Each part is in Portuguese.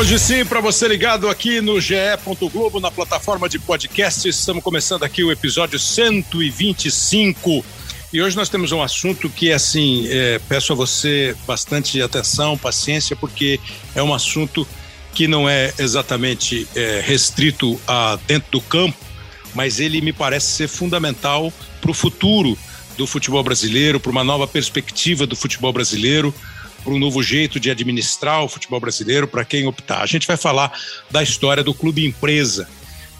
Hoje sim, para você ligado aqui no GE. Globo, na plataforma de podcast, estamos começando aqui o episódio 125. E hoje nós temos um assunto que, assim, é, peço a você bastante atenção, paciência, porque é um assunto que não é exatamente é, restrito a dentro do campo, mas ele me parece ser fundamental para o futuro do futebol brasileiro, para uma nova perspectiva do futebol brasileiro para um novo jeito de administrar o futebol brasileiro, para quem optar. A gente vai falar da história do Clube Empresa.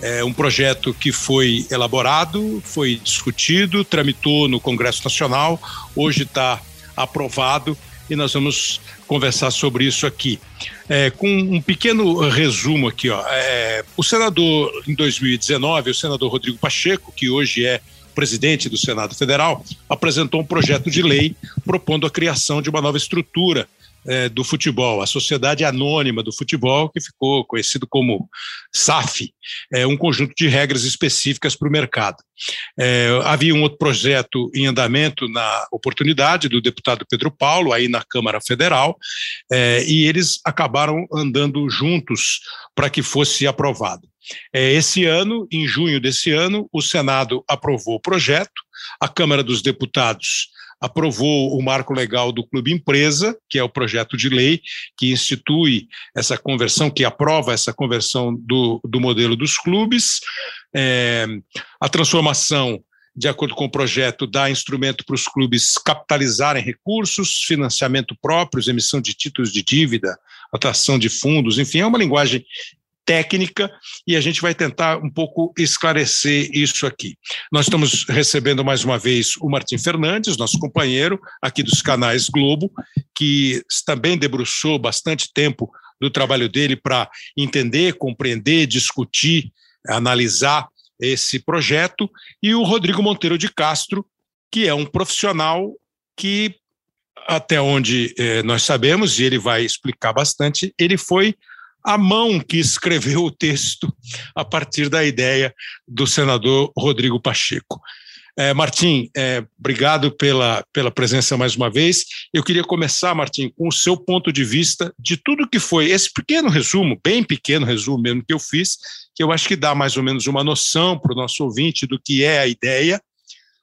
É um projeto que foi elaborado, foi discutido, tramitou no Congresso Nacional, hoje está aprovado e nós vamos conversar sobre isso aqui. É, com um pequeno resumo aqui, ó. É, o senador, em 2019, o senador Rodrigo Pacheco, que hoje é presidente do Senado Federal, apresentou um projeto de lei propondo a criação de uma nova estrutura é, do futebol, a Sociedade Anônima do Futebol, que ficou conhecido como SAF, é, um conjunto de regras específicas para o mercado. É, havia um outro projeto em andamento na oportunidade do deputado Pedro Paulo, aí na Câmara Federal, é, e eles acabaram andando juntos para que fosse aprovado. É, esse ano, em junho desse ano, o Senado aprovou o projeto, a Câmara dos Deputados aprovou o marco legal do Clube Empresa, que é o projeto de lei que institui essa conversão, que aprova essa conversão do, do modelo dos clubes. É, a transformação de acordo com o projeto, dá instrumento para os clubes capitalizarem recursos, financiamento próprios, emissão de títulos de dívida, atração de fundos, enfim, é uma linguagem técnica e a gente vai tentar um pouco esclarecer isso aqui. Nós estamos recebendo mais uma vez o Martim Fernandes, nosso companheiro aqui dos canais Globo, que também debruçou bastante tempo do trabalho dele para entender, compreender, discutir, analisar esse projeto, e o Rodrigo Monteiro de Castro, que é um profissional que, até onde eh, nós sabemos, e ele vai explicar bastante, ele foi a mão que escreveu o texto a partir da ideia do senador Rodrigo Pacheco. É, Martim, é, obrigado pela, pela presença mais uma vez. Eu queria começar, Martim, com o seu ponto de vista de tudo que foi esse pequeno resumo, bem pequeno resumo mesmo que eu fiz, que eu acho que dá mais ou menos uma noção para o nosso ouvinte do que é a ideia.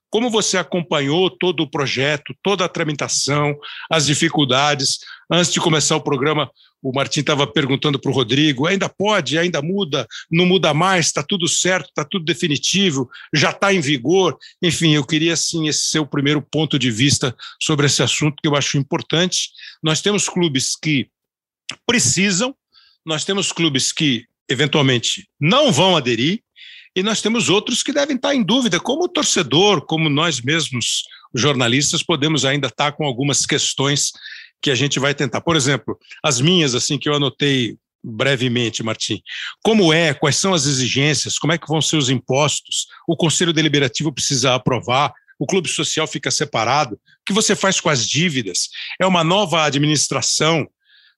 Como você acompanhou todo o projeto, toda a tramitação, as dificuldades? Antes de começar o programa, o Martim estava perguntando para o Rodrigo: ainda pode, ainda muda, não muda mais, está tudo certo, está tudo definitivo, já está em vigor. Enfim, eu queria, sim, esse seu primeiro ponto de vista sobre esse assunto que eu acho importante. Nós temos clubes que precisam, nós temos clubes que, eventualmente, não vão aderir, e nós temos outros que devem estar em dúvida, como o torcedor, como nós mesmos, jornalistas, podemos ainda estar com algumas questões que a gente vai tentar. Por exemplo, as minhas, assim, que eu anotei brevemente, Martim. Como é? Quais são as exigências? Como é que vão ser os impostos? O Conselho Deliberativo precisa aprovar? O clube social fica separado? O que você faz com as dívidas? É uma nova administração?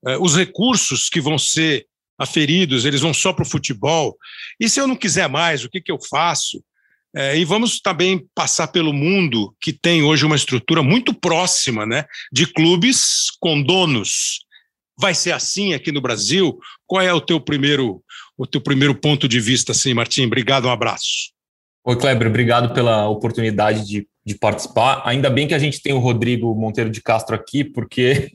Eh, os recursos que vão ser aferidos, eles vão só para o futebol? E se eu não quiser mais, o que, que eu faço? É, e vamos também passar pelo mundo que tem hoje uma estrutura muito próxima né, de clubes com donos. Vai ser assim aqui no Brasil? Qual é o teu primeiro, o teu primeiro ponto de vista, assim, Martim? Obrigado, um abraço. Oi, Kleber, obrigado pela oportunidade de, de participar. Ainda bem que a gente tem o Rodrigo Monteiro de Castro aqui, porque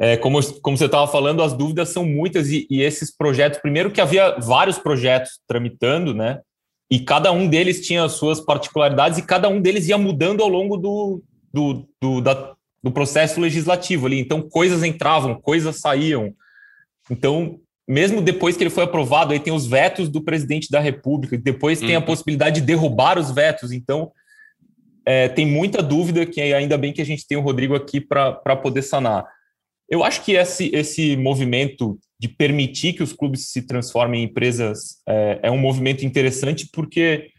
é, como, como você estava falando, as dúvidas são muitas e, e, esses projetos, primeiro que havia vários projetos tramitando, né? e cada um deles tinha as suas particularidades e cada um deles ia mudando ao longo do, do, do, da, do processo legislativo ali. Então, coisas entravam, coisas saíam. Então, mesmo depois que ele foi aprovado, aí tem os vetos do presidente da República, depois tem a uhum. possibilidade de derrubar os vetos. Então, é, tem muita dúvida que ainda bem que a gente tem o Rodrigo aqui para poder sanar. Eu acho que esse, esse movimento de permitir que os clubes se transformem em empresas é, é um movimento interessante porque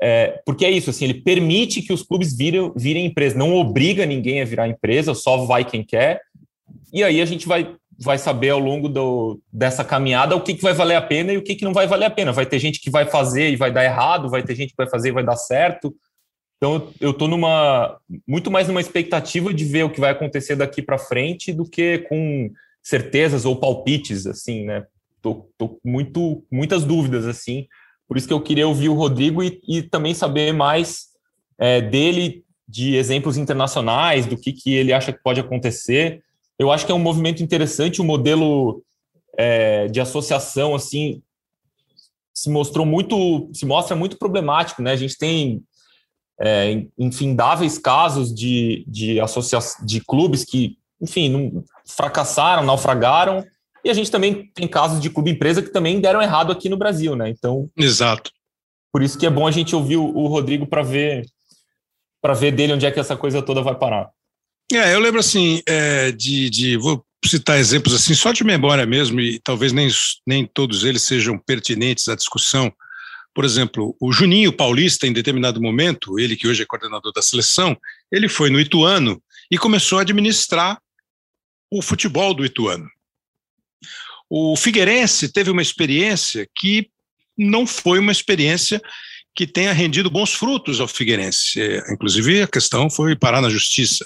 é, porque é isso, assim, ele permite que os clubes virem, virem empresa, não obriga ninguém a virar empresa, só vai quem quer. E aí a gente vai, vai saber ao longo do, dessa caminhada o que, que vai valer a pena e o que, que não vai valer a pena. Vai ter gente que vai fazer e vai dar errado, vai ter gente que vai fazer e vai dar certo. Então eu estou numa muito mais numa expectativa de ver o que vai acontecer daqui para frente do que com certezas ou palpites, assim, né? Tô, tô muito, muitas dúvidas, assim. Por isso que eu queria ouvir o Rodrigo e, e também saber mais é, dele, de exemplos internacionais, do que, que ele acha que pode acontecer. Eu acho que é um movimento interessante, o um modelo é, de associação, assim, se mostrou muito, se mostra muito problemático, né? A gente tem é, infindáveis casos de, de, associação, de clubes que, enfim, não, fracassaram, naufragaram, e a gente também tem casos de clube-empresa que também deram errado aqui no Brasil, né? Então, exato. Por isso que é bom a gente ouvir o, o Rodrigo para ver para ver dele onde é que essa coisa toda vai parar. É, eu lembro assim é, de, de vou citar exemplos assim só de memória mesmo e talvez nem nem todos eles sejam pertinentes à discussão por exemplo, o Juninho Paulista, em determinado momento, ele que hoje é coordenador da seleção, ele foi no Ituano e começou a administrar o futebol do Ituano. O Figueirense teve uma experiência que não foi uma experiência que tenha rendido bons frutos ao Figueirense. É, inclusive, a questão foi parar na justiça.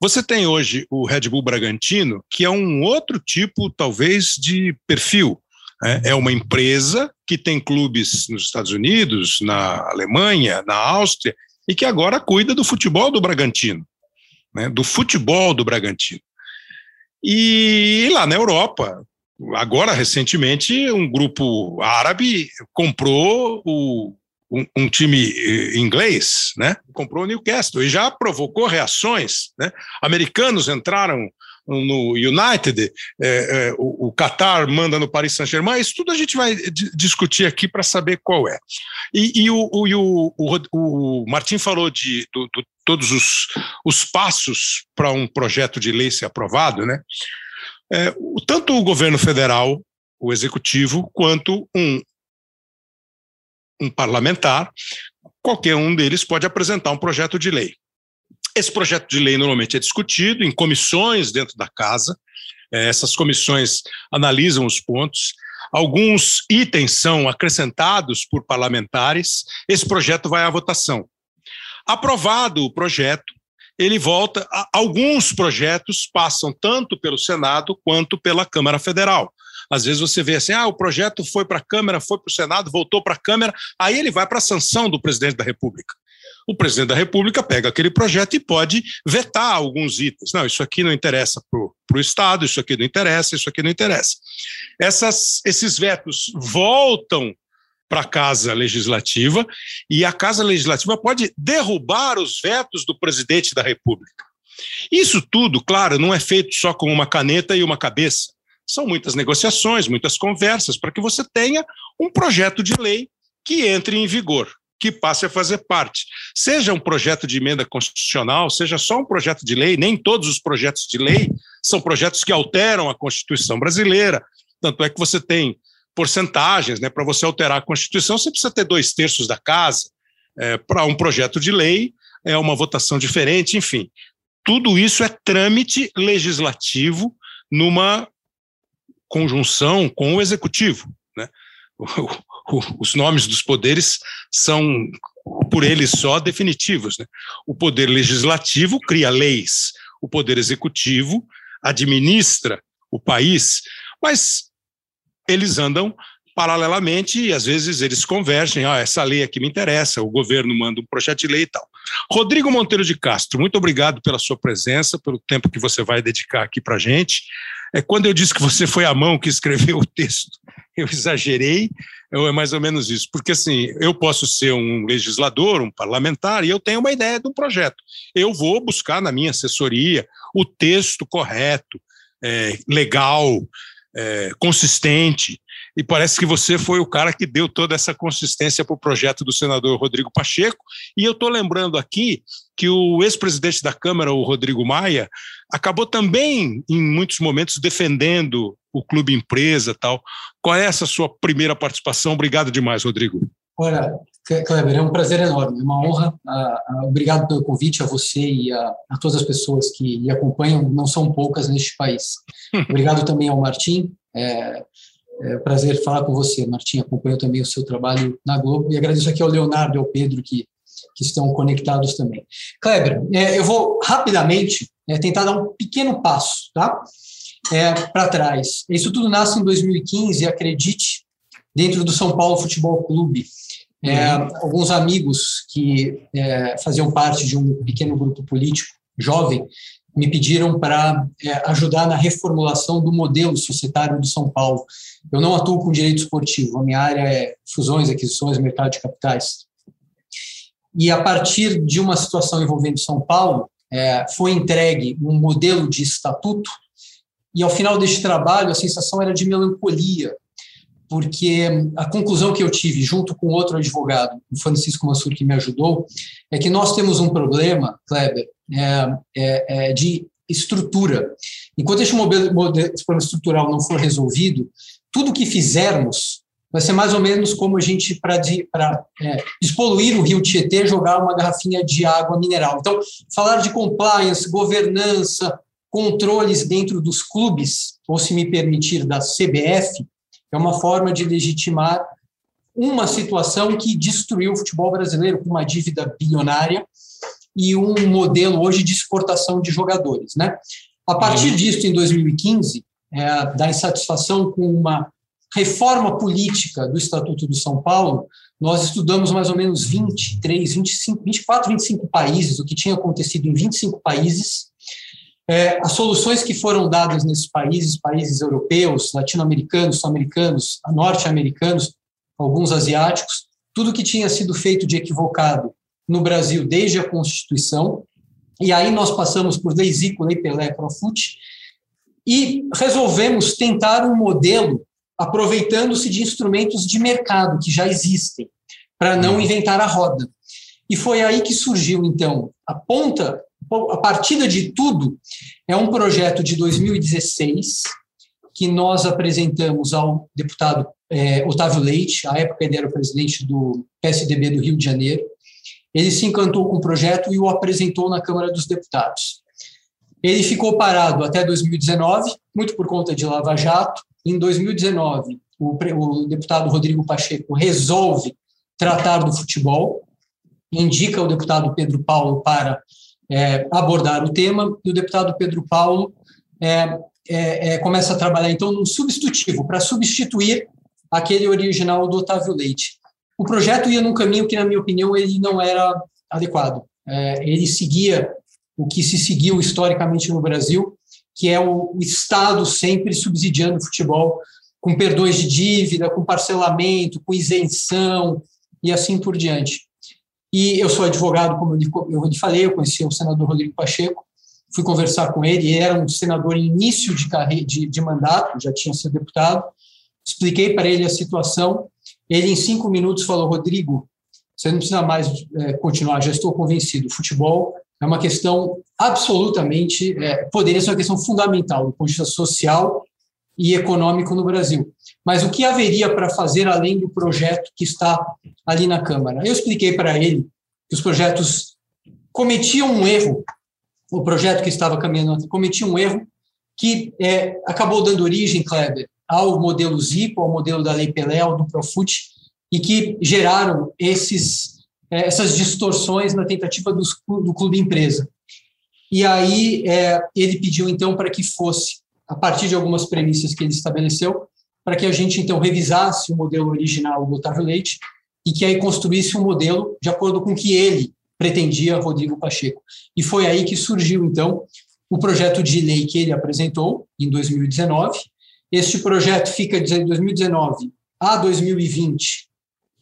Você tem hoje o Red Bull Bragantino, que é um outro tipo, talvez, de perfil. Né? É uma empresa que tem clubes nos Estados Unidos, na Alemanha, na Áustria, e que agora cuida do futebol do Bragantino, né? do futebol do Bragantino. E lá na Europa, agora recentemente, um grupo árabe comprou o, um, um, time eh, inglês, né? comprou o Newcastle e já provocou reações. Né? Americanos entraram no United, é, é, o, o Qatar manda no Paris Saint-Germain, isso tudo a gente vai discutir aqui para saber qual é. E, e, o, o, o, o, Martim falou de do, do, todos os, os passos para um projeto de lei ser aprovado, né? É, tanto o governo federal, o executivo, quanto um, um parlamentar, qualquer um deles pode apresentar um projeto de lei. Esse projeto de lei normalmente é discutido em comissões dentro da casa, é, essas comissões analisam os pontos, alguns itens são acrescentados por parlamentares, esse projeto vai à votação. Aprovado o projeto, ele volta. Alguns projetos passam tanto pelo Senado quanto pela Câmara Federal. Às vezes você vê assim: ah, o projeto foi para a Câmara, foi para o Senado, voltou para a Câmara, aí ele vai para a sanção do presidente da República o presidente da República pega aquele projeto e pode vetar alguns itens. Não, isso aqui não interessa para o Estado, isso aqui não interessa, isso aqui não interessa. Essas, esses vetos voltam para a Casa Legislativa e a Casa Legislativa pode derrubar os vetos do presidente da República. Isso tudo, claro, não é feito só com uma caneta e uma cabeça. São muitas negociações, muitas conversas, para que você tenha um projeto de lei que entre em vigor que passe a fazer parte. Seja um projeto de emenda constitucional, seja só um projeto de lei, nem todos os projetos de lei são projetos que alteram a Constituição brasileira. Tanto é que você tem porcentagens, né? Para você alterar a Constituição, você precisa ter dois terços da casa. É, Para um projeto de lei, é uma votação diferente, enfim. Tudo isso é trâmite legislativo numa conjunção com o executivo. Né? os nomes dos poderes são, por eles só, definitivos. Né? O poder legislativo cria leis, o poder executivo administra o país, mas eles andam paralelamente e às vezes eles convergem. Ah, essa lei aqui me interessa, o governo manda um projeto de lei e tal. Rodrigo Monteiro de Castro, muito obrigado pela sua presença, pelo tempo que você vai dedicar aqui para a gente. É, quando eu disse que você foi a mão que escreveu o texto, eu exagerei, é mais ou menos isso. Porque, assim, eu posso ser um legislador, um parlamentar, e eu tenho uma ideia de um projeto. Eu vou buscar na minha assessoria o texto correto, é, legal, é, consistente, e parece que você foi o cara que deu toda essa consistência para o projeto do senador Rodrigo Pacheco. E eu estou lembrando aqui que o ex-presidente da Câmara, o Rodrigo Maia, acabou também, em muitos momentos, defendendo o clube empresa tal. Qual é essa sua primeira participação? Obrigado demais, Rodrigo. Olha, Kleber, é um prazer enorme, é uma honra. obrigado pelo convite a você e a, a todas as pessoas que lhe acompanham, não são poucas neste país. Obrigado também ao Martim. É, é um prazer falar com você, Martim. Acompanho também o seu trabalho na Globo e agradeço aqui ao Leonardo e ao Pedro que, que estão conectados também. Kleber, é, eu vou rapidamente é, tentar dar um pequeno passo, tá? é, para trás. Isso tudo nasce em 2015, acredite, dentro do São Paulo Futebol Clube. É, uhum. alguns amigos que é, faziam parte de um pequeno grupo político jovem me pediram para é, ajudar na reformulação do modelo societário do São Paulo. Eu não atuo com direito esportivo, a minha área é fusões, aquisições, mercado de capitais. E a partir de uma situação envolvendo São Paulo, é, foi entregue um modelo de estatuto, e ao final deste trabalho a sensação era de melancolia, porque a conclusão que eu tive, junto com outro advogado, o Francisco Mansur, que me ajudou, é que nós temos um problema, Kleber, é, é, é de estrutura. Enquanto este modelo, modelo, problema estrutural não for resolvido, tudo que fizermos vai ser mais ou menos como a gente, para é, despoluir o rio Tietê, jogar uma garrafinha de água mineral. Então, falar de compliance, governança, controles dentro dos clubes, ou se me permitir, da CBF, é uma forma de legitimar uma situação que destruiu o futebol brasileiro com uma dívida bilionária e um modelo hoje de exportação de jogadores. Né? A partir uhum. disso, em 2015, é, da insatisfação com uma reforma política do Estatuto do São Paulo, nós estudamos mais ou menos 23, 25, 24, 25 países, o que tinha acontecido em 25 países, é, as soluções que foram dadas nesses países, países europeus, latino-americanos, sul-americanos, norte-americanos, alguns asiáticos, tudo que tinha sido feito de equivocado no Brasil desde a Constituição, e aí nós passamos por Lei Zico, Lei Pelé, Profut, e resolvemos tentar um modelo aproveitando-se de instrumentos de mercado que já existem, para não inventar a roda. E foi aí que surgiu, então, a ponta, a partida de tudo, é um projeto de 2016 que nós apresentamos ao deputado é, Otávio Leite, à época ele era o presidente do PSDB do Rio de Janeiro. Ele se encantou com o projeto e o apresentou na Câmara dos Deputados. Ele ficou parado até 2019, muito por conta de Lava Jato, em 2019, o, o deputado Rodrigo Pacheco resolve tratar do futebol, indica o deputado Pedro Paulo para é, abordar o tema, e o deputado Pedro Paulo é, é, é começa a trabalhar, então, num substitutivo, para substituir aquele original do Otávio Leite. O projeto ia num caminho que, na minha opinião, ele não era adequado. É, ele seguia o que se seguiu historicamente no Brasil, que é o, Estado sempre subsidiando o futebol com perdões de dívida, com parcelamento, com isenção e assim por diante. E eu sou advogado, como eu lhe falei, eu conheci o senador Rodrigo Pacheco, fui conversar com ele, ele era um senador início de, carreira, de, de mandato, já tinha sido deputado, expliquei para ele a situação, ele em cinco minutos falou, Rodrigo, você não precisa mais é, continuar, já estou convencido, futebol é uma questão absolutamente, é, poderia ser uma questão fundamental do ponto de vista social e econômico no Brasil. Mas o que haveria para fazer além do projeto que está ali na Câmara? Eu expliquei para ele que os projetos cometiam um erro, o projeto que estava caminhando cometia um erro que é, acabou dando origem, Kleber, ao modelo Zico, ao modelo da Lei Pelé, ao do Profut, e que geraram esses é, essas distorções na tentativa dos, do clube empresa. E aí é, ele pediu então para que fosse, a partir de algumas premissas que ele estabeleceu, para que a gente então revisasse o modelo original do Otávio Leite e que aí construísse um modelo de acordo com o que ele pretendia, Rodrigo Pacheco. E foi aí que surgiu então o projeto de lei que ele apresentou em 2019. Este projeto fica de 2019 a 2020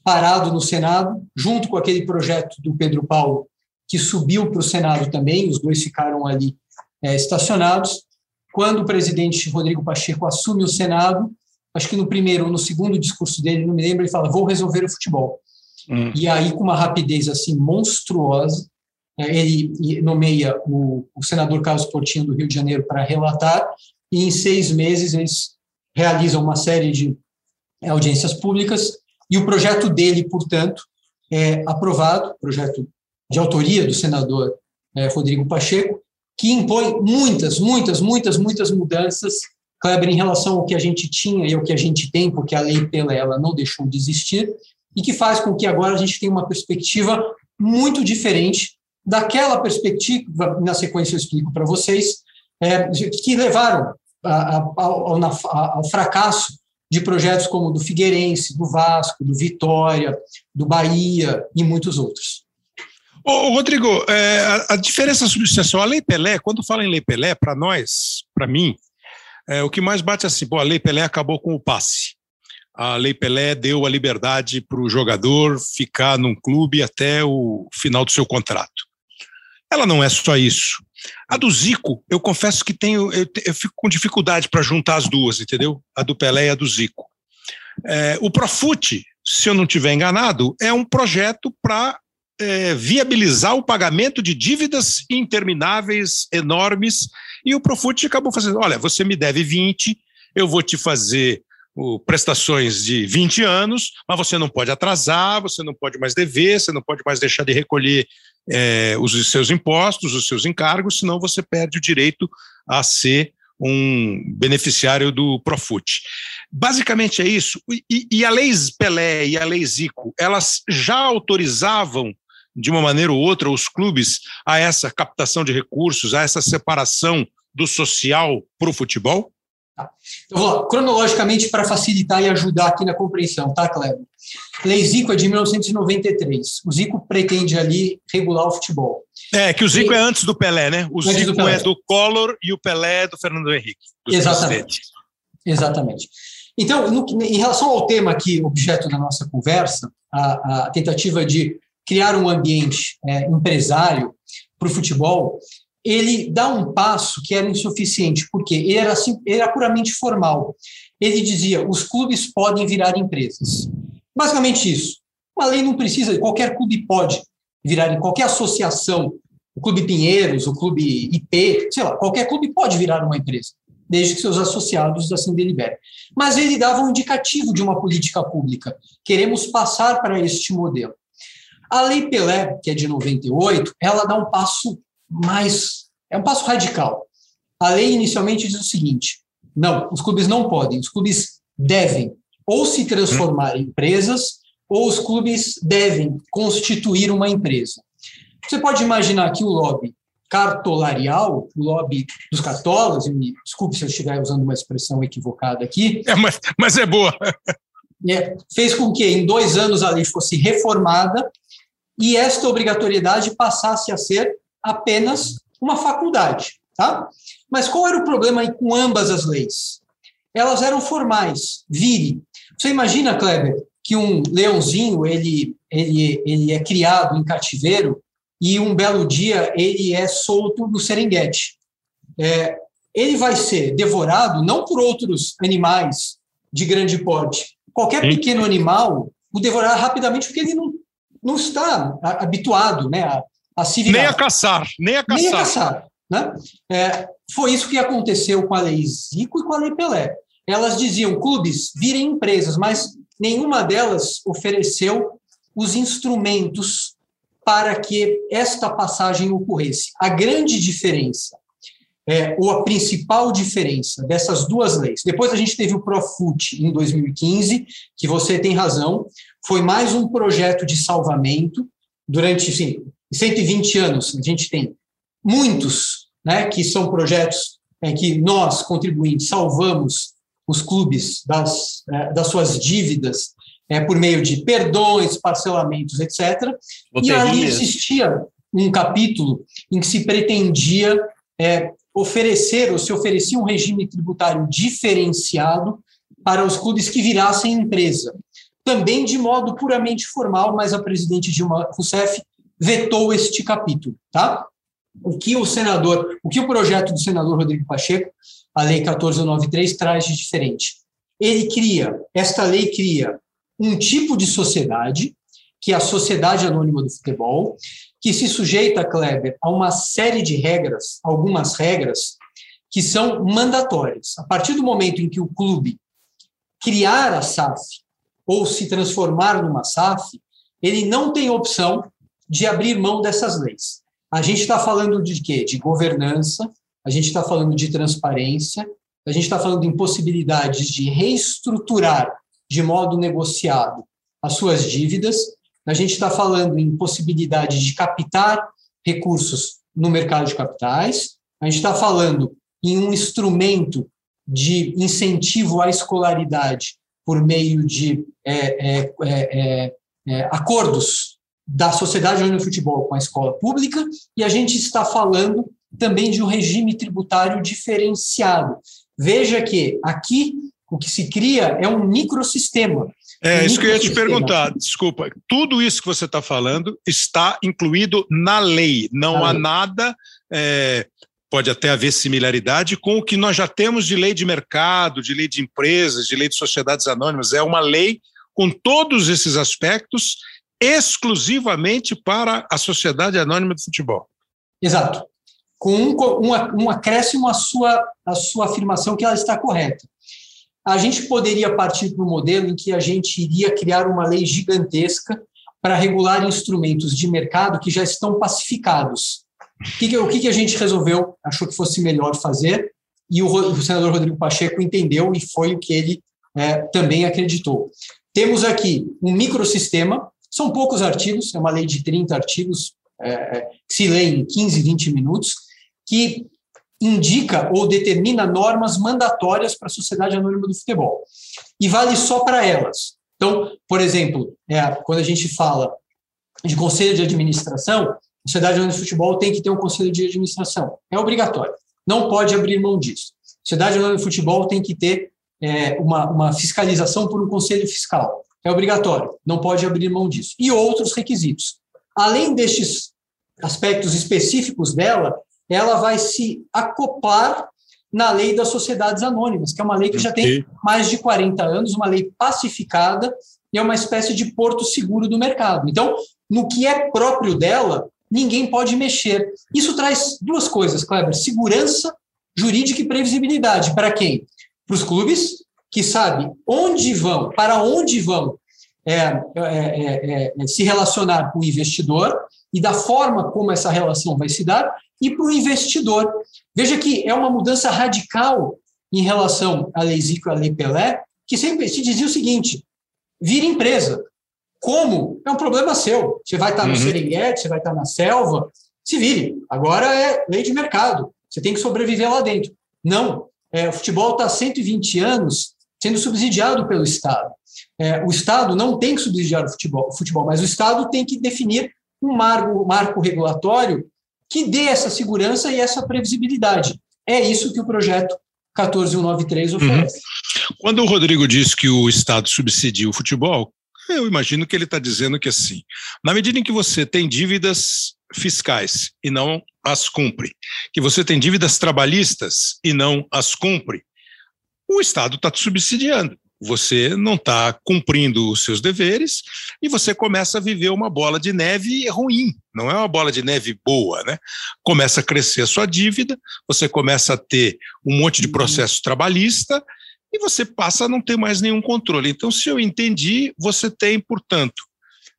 parado no Senado, junto com aquele projeto do Pedro Paulo, que subiu para o Senado também, os dois ficaram ali é, estacionados. Quando o presidente Rodrigo Pacheco assume o Senado, acho que no primeiro ou no segundo discurso dele, não me lembro, ele fala: vou resolver o futebol. Hum. E aí, com uma rapidez assim monstruosa, é, ele nomeia o, o senador Carlos Portinho do Rio de Janeiro para relatar, e em seis meses eles realizam uma série de audiências públicas e o projeto dele, portanto, é aprovado, projeto de autoria do senador é, Rodrigo Pacheco, que impõe muitas, muitas, muitas, muitas mudanças, Kleber, em relação ao que a gente tinha e ao que a gente tem, porque a lei pela ela não deixou de existir, e que faz com que agora a gente tenha uma perspectiva muito diferente daquela perspectiva, na sequência eu explico para vocês, é, que levaram ao, ao fracasso de projetos como o do Figueirense, do Vasco, do Vitória, do Bahia e muitos outros. Ô, Rodrigo, é, a, a, diferença substancial, a Lei Pelé, quando fala em Lei Pelé, para nós, para mim, é, o que mais bate é assim, pô, a Lei Pelé acabou com o passe. A Lei Pelé deu a liberdade para o jogador ficar num clube até o final do seu contrato. Ela não é só isso. A do Zico, eu confesso que tenho, eu, eu fico com dificuldade para juntar as duas, entendeu? A do Pelé e a do Zico. É, o Profute, se eu não estiver enganado, é um projeto para é, viabilizar o pagamento de dívidas intermináveis, enormes, e o Profut acabou fazendo: olha, você me deve 20, eu vou te fazer o, prestações de 20 anos, mas você não pode atrasar, você não pode mais dever, você não pode mais deixar de recolher é, os seus impostos, os seus encargos, senão você perde o direito a ser um beneficiário do Profut. Basicamente é isso. E, e a lei Pelé e a lei Zico, elas já autorizavam de uma maneira ou outra, os clubes a essa captação de recursos, a essa separação do social para o futebol? Tá. Então, vou cronologicamente para facilitar e ajudar aqui na compreensão, tá, Kleber? Lei Zico é de 1993. O Zico pretende ali regular o futebol. É, que o Zico e... é antes do Pelé, né? O antes Zico do é do Collor e o Pelé é do Fernando Henrique. Exatamente. Exatamente. Então, no, em relação ao tema aqui, objeto da nossa conversa, a, a tentativa de criar um ambiente é, empresário para o futebol, ele dá um passo que era insuficiente, porque ele era, assim, ele era puramente formal. Ele dizia: os clubes podem virar empresas. Basicamente isso. Uma lei não precisa, qualquer clube pode virar qualquer associação, o Clube Pinheiros, o Clube IP, sei lá, qualquer clube pode virar uma empresa, desde que seus associados assim deliberem. Mas ele dava um indicativo de uma política pública. Queremos passar para este modelo. A Lei Pelé, que é de 98, ela dá um passo mais. É um passo radical. A lei inicialmente diz o seguinte: não, os clubes não podem, os clubes devem ou se transformar em empresas, ou os clubes devem constituir uma empresa. Você pode imaginar que o lobby cartolarial, o lobby dos cartolas, me desculpe se eu estiver usando uma expressão equivocada aqui. É, mas, mas é boa. É, fez com que em dois anos a lei fosse reformada e esta obrigatoriedade passasse a ser apenas uma faculdade. Tá? Mas qual era o problema com ambas as leis? Elas eram formais, vire. Você imagina, Kleber, que um leãozinho ele, ele, ele é criado em cativeiro e um belo dia ele é solto no Serengeti. É, ele vai ser devorado não por outros animais de grande porte. Qualquer pequeno animal o devorará rapidamente porque ele não não está habituado né, a, a se virar. Nem a caçar, nem a caçar. Nem a caçar né? É, foi isso que aconteceu com a Lei Zico e com a Lei Pelé. Elas diziam, clubes, virem empresas, mas nenhuma delas ofereceu os instrumentos para que esta passagem ocorresse. A grande diferença, é, ou a principal diferença dessas duas leis, depois a gente teve o Profut em 2015, que você tem razão, foi mais um projeto de salvamento durante sim, 120 anos. A gente tem muitos, né, que são projetos em que nós, contribuintes, salvamos os clubes das, é, das suas dívidas é, por meio de perdões, parcelamentos, etc. E ali existia um capítulo em que se pretendia é, oferecer, ou se oferecia um regime tributário diferenciado para os clubes que virassem empresa também de modo puramente formal, mas a presidente Dilma Rousseff vetou este capítulo, tá? O que o senador, o que o projeto do senador Rodrigo Pacheco, a lei 1493 traz de diferente? Ele cria, esta lei cria um tipo de sociedade, que é a sociedade anônima do futebol, que se sujeita, Kleber, a uma série de regras, algumas regras que são mandatórias. A partir do momento em que o clube criar a SAF ou se transformar numa SAF, ele não tem opção de abrir mão dessas leis. A gente está falando de quê? De governança, a gente está falando de transparência, a gente está falando de impossibilidades de reestruturar de modo negociado as suas dívidas, a gente está falando em possibilidade de captar recursos no mercado de capitais, a gente está falando em um instrumento de incentivo à escolaridade por meio de é, é, é, é acordos da Sociedade de Futebol com a escola pública, e a gente está falando também de um regime tributário diferenciado. Veja que aqui o que se cria é um microsistema. É, um isso que eu ia te perguntar, desculpa. Tudo isso que você está falando está incluído na lei. Não há nada é, pode até haver similaridade com o que nós já temos de lei de mercado, de lei de empresas, de lei de sociedades anônimas. É uma lei com todos esses aspectos exclusivamente para a Sociedade Anônima de Futebol. Exato. Com um, um, um acréscimo à sua, à sua afirmação que ela está correta. A gente poderia partir para um modelo em que a gente iria criar uma lei gigantesca para regular instrumentos de mercado que já estão pacificados. O que, o que a gente resolveu, achou que fosse melhor fazer, e o, o senador Rodrigo Pacheco entendeu e foi o que ele é, também acreditou. Temos aqui um microsistema, são poucos artigos, é uma lei de 30 artigos, é, é, que se lê em 15, 20 minutos, que indica ou determina normas mandatórias para a Sociedade Anônima do Futebol. E vale só para elas. Então, por exemplo, é, quando a gente fala de conselho de administração, a Sociedade Anônima de Futebol tem que ter um conselho de administração. É obrigatório. Não pode abrir mão disso. A Sociedade Anônima de Futebol tem que ter é, uma, uma fiscalização por um conselho fiscal. É obrigatório. Não pode abrir mão disso. E outros requisitos. Além destes aspectos específicos dela, ela vai se acoplar na lei das sociedades anônimas, que é uma lei que já tem mais de 40 anos, uma lei pacificada e é uma espécie de porto seguro do mercado. Então, no que é próprio dela, ninguém pode mexer. Isso traz duas coisas, Kleber: segurança jurídica e previsibilidade. Para quem? Para os clubes, que sabem onde vão, para onde vão é, é, é, é, se relacionar com o investidor e da forma como essa relação vai se dar, e para o investidor. Veja que é uma mudança radical em relação à Lei Zico e à Lei Pelé, que sempre se dizia o seguinte: vira empresa. Como? É um problema seu. Você vai estar no uhum. Serengeti, você vai estar na selva, se vire. Agora é lei de mercado. Você tem que sobreviver lá dentro. Não. É, o futebol está há 120 anos sendo subsidiado pelo Estado. É, o Estado não tem que subsidiar o futebol, o futebol, mas o Estado tem que definir um marco, marco regulatório que dê essa segurança e essa previsibilidade. É isso que o projeto 14193 oferece. Uhum. Quando o Rodrigo diz que o Estado subsidia o futebol, eu imagino que ele está dizendo que assim, na medida em que você tem dívidas fiscais e não as cumpre, que você tem dívidas trabalhistas e não as cumpre, o Estado está te subsidiando. Você não está cumprindo os seus deveres e você começa a viver uma bola de neve ruim, não é uma bola de neve boa, né? Começa a crescer a sua dívida, você começa a ter um monte de processo trabalhista e você passa a não ter mais nenhum controle. Então, se eu entendi, você tem, portanto,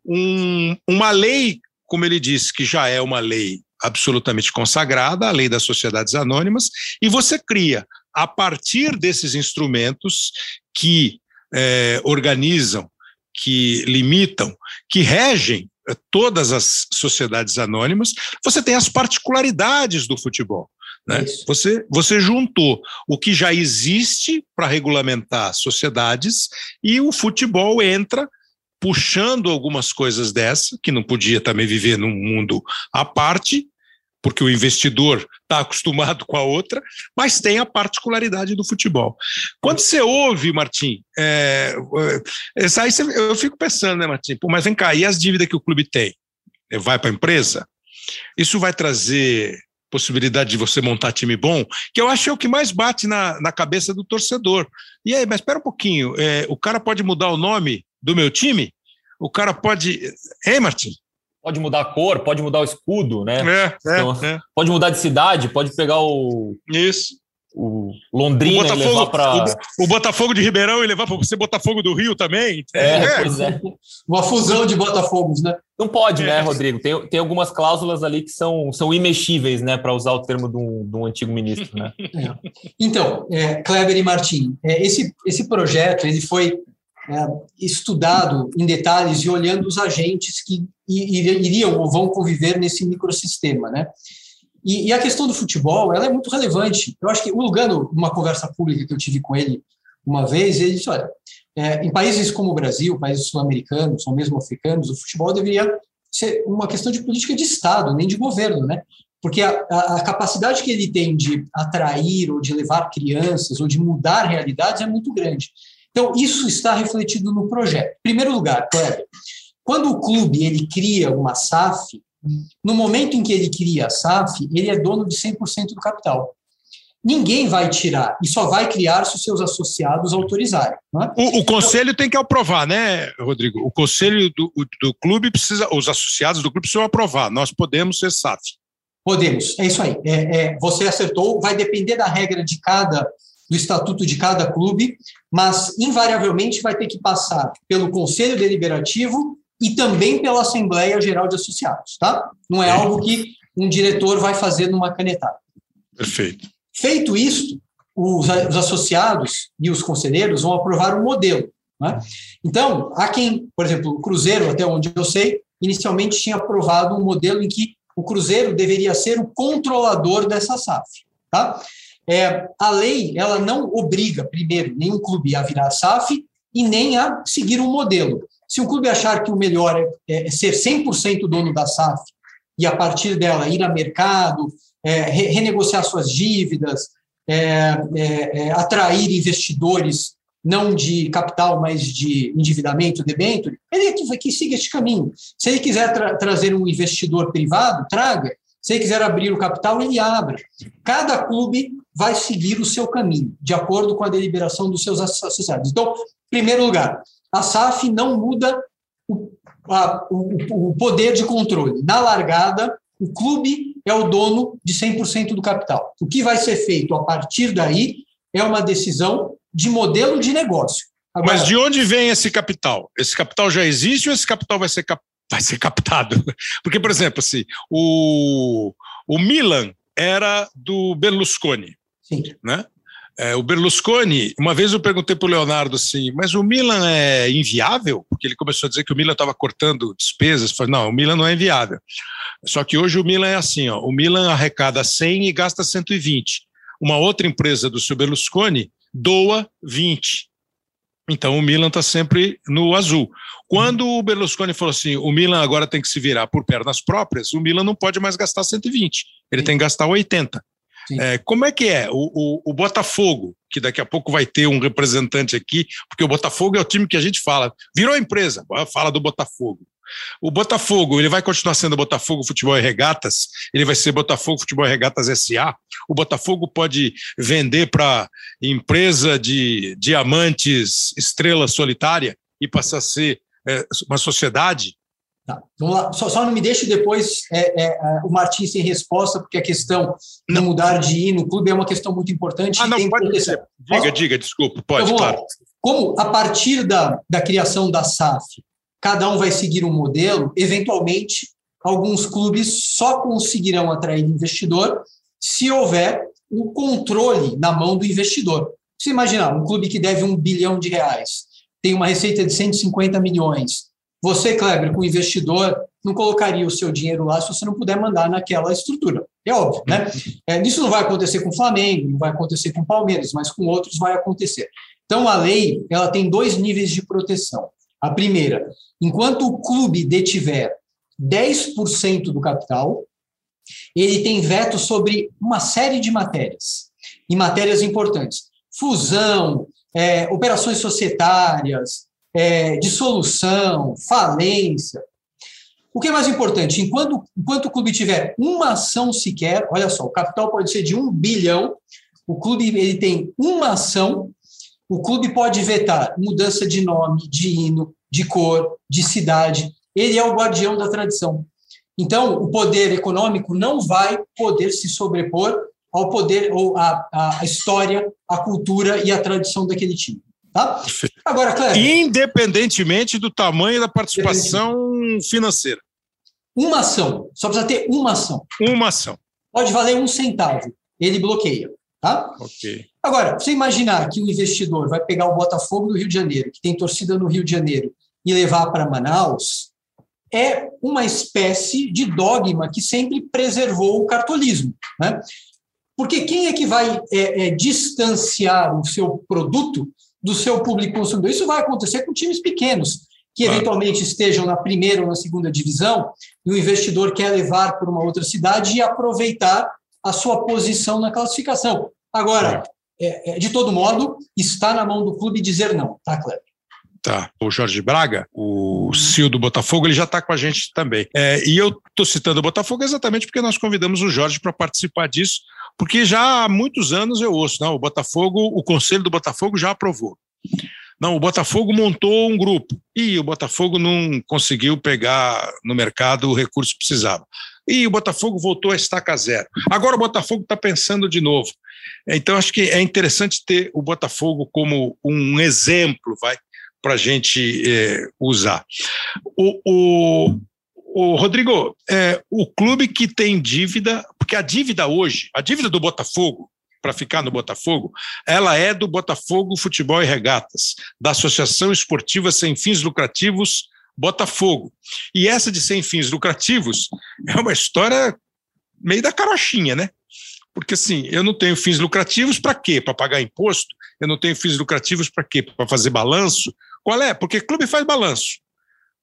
um, uma lei, como ele disse, que já é uma lei absolutamente consagrada, a lei das sociedades anônimas, e você cria, a partir desses instrumentos que é, organizam, que limitam, que regem é, todas as sociedades anônimas, você tem as particularidades do futebol. Né? Você, você juntou o que já existe para regulamentar sociedades e o futebol entra puxando algumas coisas dessa, que não podia também viver num mundo à parte, porque o investidor está acostumado com a outra, mas tem a particularidade do futebol. Quando você ouve, Martim, é, é, aí eu fico pensando, né, Martim? Pô, mas vem cá, e as dívidas que o clube tem? Vai para a empresa? Isso vai trazer possibilidade de você montar time bom, que eu acho que é o que mais bate na, na cabeça do torcedor. E aí, mas espera um pouquinho, é, o cara pode mudar o nome do meu time? O cara pode. Hein, Martim? Pode mudar a cor, pode mudar o escudo, né? É, então, é, é. Pode mudar de cidade, pode pegar o. Isso o Londrina o Botafogo, e levar para. O, o, Botafogo de Ribeirão e levar para você Botafogo do Rio também. É, é. pois é. Uma fusão de Botafogos, né? Não pode, né, é. né, Rodrigo? Tem, tem algumas cláusulas ali que são, são imexíveis, né, para usar o termo de um, de um antigo ministro, né? É. Então, é, Kleber e Martim, é, esse, esse projeto ele foi estudado em detalhes e olhando os agentes que iriam ou vão conviver nesse microsistema, né? E, e, a questão do futebol, ela é muito relevante. Eu acho que o Lugano, numa conversa pública que eu tive com ele uma vez, ele disse, olha, é, em países como o Brasil, países sul-americanos ou mesmo africanos, o futebol deveria ser uma questão de política de Estado, nem de governo, né? Porque a, a, a capacidade que ele tem de atrair ou de levar crianças ou de mudar realidades é muito grande. Então, isso está refletido no projeto. Em primeiro lugar, Kleber, quando o clube ele cria uma SAF, no momento em que ele cria a SAF, ele é dono de 100% do capital. Ninguém vai tirar e só vai criar se os seus associados autorizarem. É? O, o, conselho tem que aprovar, né, Rodrigo? O conselho do, do clube precisa, os associados do clube precisam aprovar. Nós podemos ser SAF. Podemos, é isso aí. É, é, você acertou, vai depender da regra de cada, do estatuto de cada clube, mas invariavelmente vai ter que passar pelo conselho deliberativo e também pela Assembleia Geral de Associados, tá? Não é, algo que um diretor vai fazer numa canetada. Perfeito. Feito isso, os, os associados e os conselheiros vão aprovar um modelo. Né? Então, há quem, por exemplo, o Cruzeiro, até onde eu sei, inicialmente tinha aprovado um modelo em que o Cruzeiro deveria ser o controlador dessa SAF. Tá? É, a lei ela não obriga, primeiro, nenhum clube a virar SAF e nem a seguir um modelo. Se o clube achar que o melhor é, é ser 100% dono da SAF e, a partir dela, ir a mercado, é, renegociar suas dívidas, é, é, é, atrair investidores não de capital, mas de endividamento, debênture, ele é que, que siga este caminho. Se ele quiser tra trazer um investidor privado, traga. Se ele quiser abrir o capital, ele abra. Cada clube vai seguir o seu caminho, de acordo com a deliberação dos seus associados. Então, em primeiro lugar, a SAF não muda o, a, o, o poder de controle. Na largada, o clube é o dono de 100% do capital. O que vai ser feito a partir daí é uma decisão de modelo de negócio. Agora, Mas de onde vem esse capital? Esse capital já existe ou esse capital vai ser, cap vai ser captado? Porque, por exemplo, assim, o, o Milan era do Berlusconi. Sim. Né? É, o Berlusconi, uma vez eu perguntei para o Leonardo assim, mas o Milan é inviável? Porque ele começou a dizer que o Milan estava cortando despesas. Falei, não, o Milan não é inviável. Só que hoje o Milan é assim, ó, o Milan arrecada 100 e gasta 120. Uma outra empresa do seu Berlusconi doa 20. Então o Milan está sempre no azul. Quando o Berlusconi falou assim, o Milan agora tem que se virar por pernas próprias, o Milan não pode mais gastar 120, ele tem que gastar 80. É, como é que é? O, o, o, Botafogo, que daqui a pouco vai ter um representante aqui, porque o Botafogo é o time que a gente fala, virou empresa, fala do Botafogo. O Botafogo, ele vai continuar sendo Botafogo Futebol e Regatas, ele vai ser Botafogo Futebol e Regatas SA. O Botafogo pode vender para empresa de diamantes Estrela Solitária e passar a ser é, uma sociedade Tá, vamos lá. Só, só, não me deixe depois é, é, é, o Martins sem resposta, porque a questão de mudar de ir no clube é uma questão muito importante. Ah, não, pode dizer. Diga, Posso? diga, desculpa, pode, então, claro. Lá. Como a partir da, da criação da SAF, cada um vai seguir um modelo, eventualmente, alguns clubes só conseguirão atrair investidor se houver o um controle na mão do investidor. Você imaginar, um clube que deve um bilhão de reais, tem uma receita de 150 milhões, você, Kleber, como investidor, não colocaria o seu dinheiro lá se você não puder mandar naquela estrutura. É óbvio, né? É, isso não vai acontecer com o Flamengo, não vai acontecer com o Palmeiras, mas com outros vai acontecer. Então, a lei ela tem dois níveis de proteção. A primeira, enquanto o clube detiver 10% do capital, ele tem veto sobre uma série de matérias, e matérias importantes. Fusão, é, operações societárias, é, dissolução, falência. O que é mais importante? Enquanto, enquanto o clube tiver uma ação sequer, olha só, o capital pode ser de um bilhão, o clube ele tem uma ação, o clube pode vetar mudança de nome, de hino, de cor, de cidade. Ele é o guardião da tradição. Então, o poder econômico não vai poder se sobrepor ao poder ou à, à história, à cultura e à tradição daquele time. Tá? Agora, Cléber. Independentemente do tamanho da participação financeira. Uma ação. Só precisa ter uma ação. Uma ação. Pode valer um centavo. Ele bloqueia. Tá? Ok. Agora, você imaginar que o investidor vai pegar o Botafogo do Rio de Janeiro, que tem torcida no Rio de Janeiro, e levar para Manaus, é uma espécie de dogma que sempre preservou o cartolismo. Né? Porque quem é que vai é, é, distanciar o seu produto do seu público consumidor? Isso vai acontecer com times pequenos, que eventualmente estejam na primeira ou na segunda divisão, e o investidor quer levar para uma outra cidade e aproveitar a sua posição na classificação. Agora, é, é, de todo modo, está na mão do clube dizer não, tá, Kleber? Tá. O Jorge Braga, o CEO do Botafogo, ele já está com a gente também. É, e eu estou citando o Botafogo exatamente porque nós convidamos o Jorge para participar disso, porque já há muitos anos eu ouço, não, o Botafogo, o conselho do Botafogo já aprovou. Não, o Botafogo montou um grupo e o Botafogo não conseguiu pegar no mercado o recurso que precisava. E o Botafogo voltou a estaca zero. Agora o Botafogo está pensando de novo. Então, acho que é interessante ter o Botafogo como um exemplo, vai, para a gente é, usar. O, o, o Rodrigo, é, o clube que tem dívida, porque a dívida hoje, a dívida do Botafogo, para ficar no Botafogo, ela é do Botafogo Futebol e Regatas, da Associação Esportiva Sem Fins Lucrativos Botafogo. E essa de sem fins lucrativos é uma história meio da carochinha, né? Porque assim, eu não tenho fins lucrativos para quê? Para pagar imposto? Eu não tenho fins lucrativos para quê? Para fazer balanço? Qual é? Porque clube faz balanço.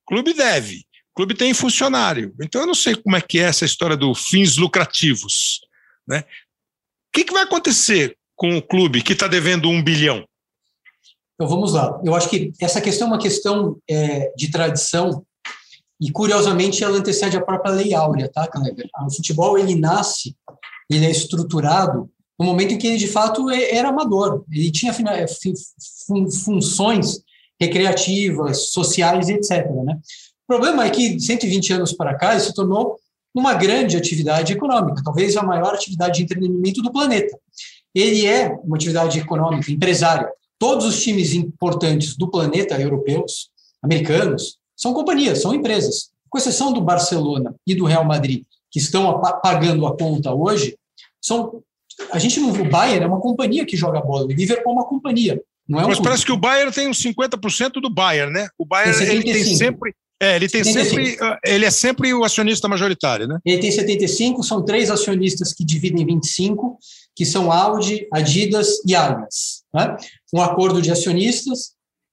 Clube deve. Clube tem funcionário. Então eu não sei como é que é essa história do fins lucrativos. Né? O que, que vai acontecer com o clube que está devendo um bilhão? Então vamos lá. Eu acho que essa questão é uma questão é, de tradição e curiosamente ela antecede a própria lei áurea, tá, Kleber? O futebol ele nasce, ele é estruturado no momento em que ele de fato é, era amador. Ele tinha é, funções recreativas, sociais, etc. Né? O problema é que 120 anos para cá ele se tornou uma grande atividade econômica, talvez a maior atividade de entretenimento do planeta. Ele é uma atividade econômica, empresária. Todos os times importantes do planeta, europeus, americanos, são companhias, são empresas. Com exceção do Barcelona e do Real Madrid, que estão pagando a conta hoje, são a gente não o Bayern é uma companhia que joga bola, o Liverpool é uma companhia. Não é um Mas parece que o Bayern tem uns 50% do Bayern, né? O Bayern tem ele tem sempre. É, ele tem 75. sempre. Ah, ele é sempre o acionista majoritário, né? Ele tem 75, são três acionistas que dividem 25, que são Audi, Adidas e Allianz. Né? Um acordo de acionistas,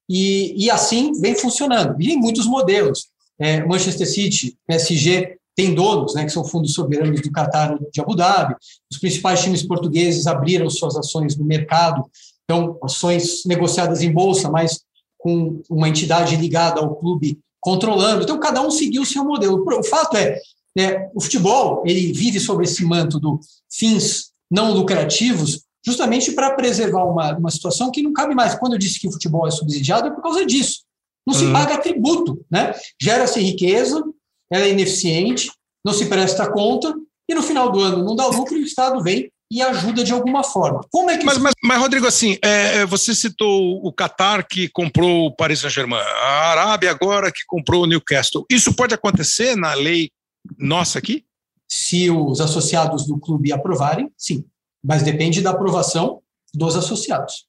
e, e assim vem funcionando. E em muitos modelos. É, Manchester City, PSG, tem donos, né, que são fundos soberanos do Qatar de Abu Dhabi. Os principais times portugueses abriram suas ações no mercado então, ações negociadas em bolsa, mas com uma entidade ligada ao clube controlando. Então, cada um seguiu o seu modelo. O fato é, né, o futebol ele vive sobre esse manto do fins não lucrativos, justamente para preservar uma, uma situação que não cabe mais. Quando eu disse que o futebol é subsidiado, é por causa disso. Não se uhum. paga tributo, né? Gera-se riqueza, ela é ineficiente, não se presta conta, e no final do ano não dá lucro e o Estado vem e ajuda de alguma forma. Como é que mas, mas, mas Rodrigo, assim, é, é, você citou o Qatar que comprou o Paris Saint-Germain, a Arábia agora que comprou o Newcastle. Isso pode acontecer na lei nossa aqui? Se os associados do clube aprovarem, sim. Mas depende da aprovação dos associados.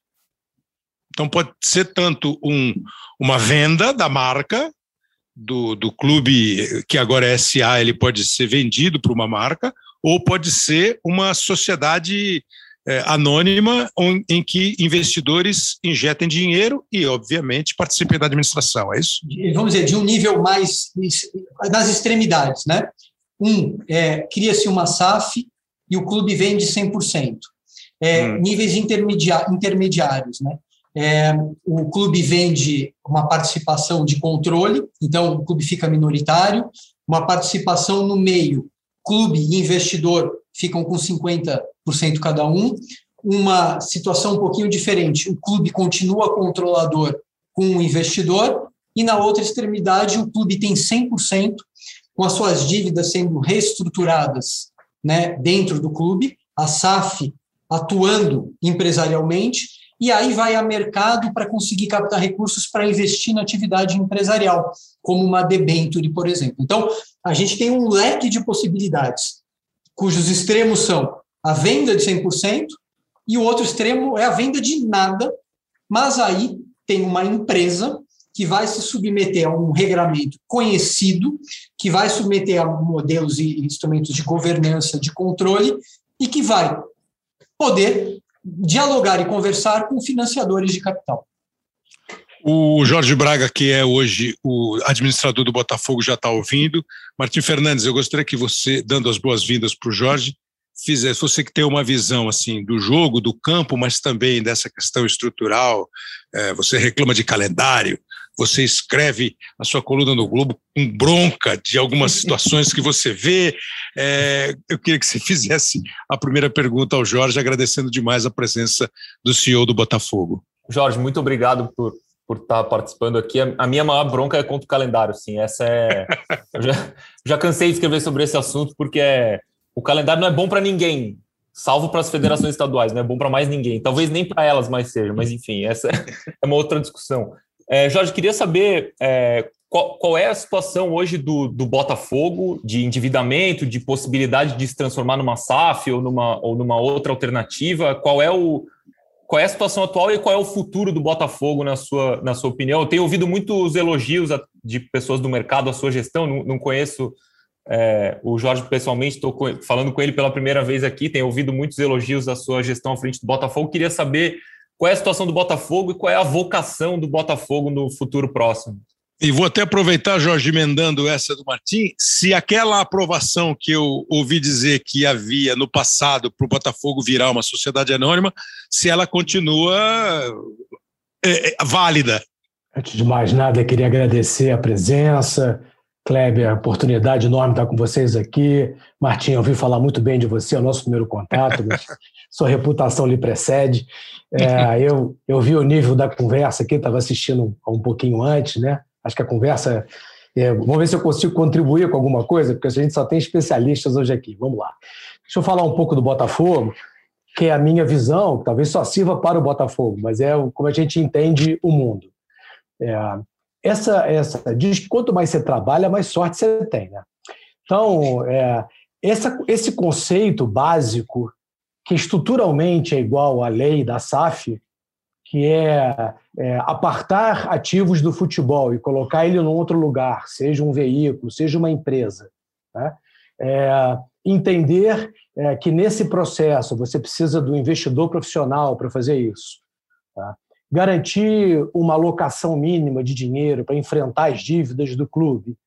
Então pode ser tanto um, uma venda da marca do, do clube que agora é SA, ele pode ser vendido para uma marca, ou pode ser uma sociedade é, anônima em que investidores injetem dinheiro e, obviamente, participem da administração, é isso? Vamos dizer, de um nível mais nas extremidades, né? Um, é, cria-se uma SAF e o clube vende 100%. É, hum. Níveis intermediários, né? É, o clube vende uma participação de controle, então o clube fica minoritário, uma participação no meio, clube e investidor ficam com 50% cada um. Uma situação um pouquinho diferente, o clube continua controlador com o investidor, e na outra extremidade, o clube tem 100%, com as suas dívidas sendo reestruturadas né, dentro do clube, a SAF atuando empresarialmente, e aí vai a mercado para conseguir captar recursos para investir na atividade empresarial, como uma debenture, por exemplo. Então, a gente tem um leque de possibilidades, cujos extremos são a venda de 100% e o outro extremo é a venda de nada, mas aí tem uma empresa que vai se submeter a um regramento conhecido, que vai submeter a modelos e instrumentos de governança, de controle, e que vai poder dialogar e conversar com financiadores de capital. O Jorge Braga, que é hoje o administrador do Botafogo, já está ouvindo. Martim Fernandes, eu gostaria que você, dando as boas-vindas para o Jorge, fizesse, você que tem uma visão assim do jogo, do campo, mas também dessa questão estrutural, é, você reclama de calendário, você escreve a sua coluna no Globo com bronca de algumas situações que você vê. É, eu queria que você fizesse a primeira pergunta ao Jorge, agradecendo demais a presença do CEO do Botafogo. Jorge, muito obrigado por, por estar participando aqui. A minha maior bronca é contra o calendário, sim. Essa é. eu já, já cansei de escrever sobre esse assunto, porque é, o calendário não é bom para ninguém, salvo para as federações estaduais, não é bom para mais ninguém. Talvez nem para elas mais seja, mas enfim, essa é uma outra discussão. É, Jorge, queria saber é, qual, qual, é a situação hoje do, do, Botafogo de endividamento, de possibilidade de se transformar numa SAF ou numa, ou numa outra alternativa? Qual é, o, qual é a situação atual e qual é o futuro do Botafogo, na sua, na sua opinião? Eu tenho ouvido muitos elogios de pessoas do mercado à sua gestão, não, não conheço é, o Jorge pessoalmente, estou falando com ele pela primeira vez aqui, tenho ouvido muitos elogios à sua gestão à frente do Botafogo. Queria saber qual é a situação do Botafogo e qual é a vocação do Botafogo no futuro próximo. E vou até aproveitar, Jorge, emendando essa do Martim, se aquela aprovação que eu ouvi dizer que havia no passado para o Botafogo virar uma sociedade anônima, se ela continua é, é, válida. Antes de mais nada, queria agradecer a presença, Kleber, oportunidade enorme estar com vocês aqui. Martim, eu ouvi falar muito bem de você, é o nosso primeiro contato, sua reputação lhe precede. É, eu, eu vi o nível da conversa aqui, estava assistindo um pouquinho antes, né? Acho que a conversa. É, vamos ver se eu consigo contribuir com alguma coisa, porque a gente só tem especialistas hoje aqui. Vamos lá. Deixa eu falar um pouco do Botafogo, que é a minha visão, que talvez só sirva para o Botafogo, mas é como a gente entende o mundo. É, essa, essa diz que quanto mais você trabalha, mais sorte você tem. Né? Então, é, essa, esse conceito básico que estruturalmente é igual à lei da SAF, que é, é, apartar ativos do futebol e colocar ele num outro lugar, seja um veículo, seja uma empresa. Né? É, entender é, que nesse processo você precisa do investidor profissional para fazer isso. Tá? Garantir uma alocação mínima de dinheiro para enfrentar as dívidas do clube.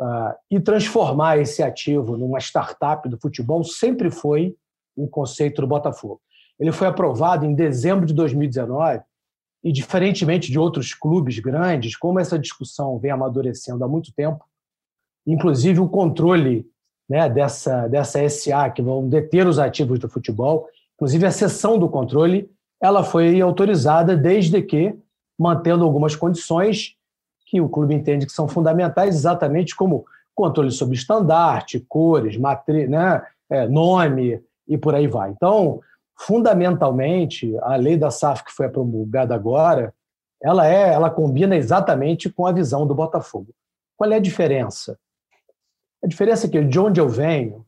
Uh, e transformar esse ativo numa startup do futebol sempre foi o conceito do Botafogo. Ele foi aprovado em dezembro de 2019 e, diferentemente de outros clubes grandes, como essa discussão vem amadurecendo há muito tempo, inclusive o controle né, dessa, dessa SA, que vão deter os ativos do futebol, inclusive a cessão do controle, ela foi autorizada desde que, mantendo algumas condições que o clube entende que são fundamentais, exatamente como controle sobre estandarte, cores, né, é, nome, e por aí vai. Então, fundamentalmente, a lei da SAF que foi promulgada agora, ela é, ela combina exatamente com a visão do Botafogo. Qual é a diferença? A diferença é que de onde eu venho,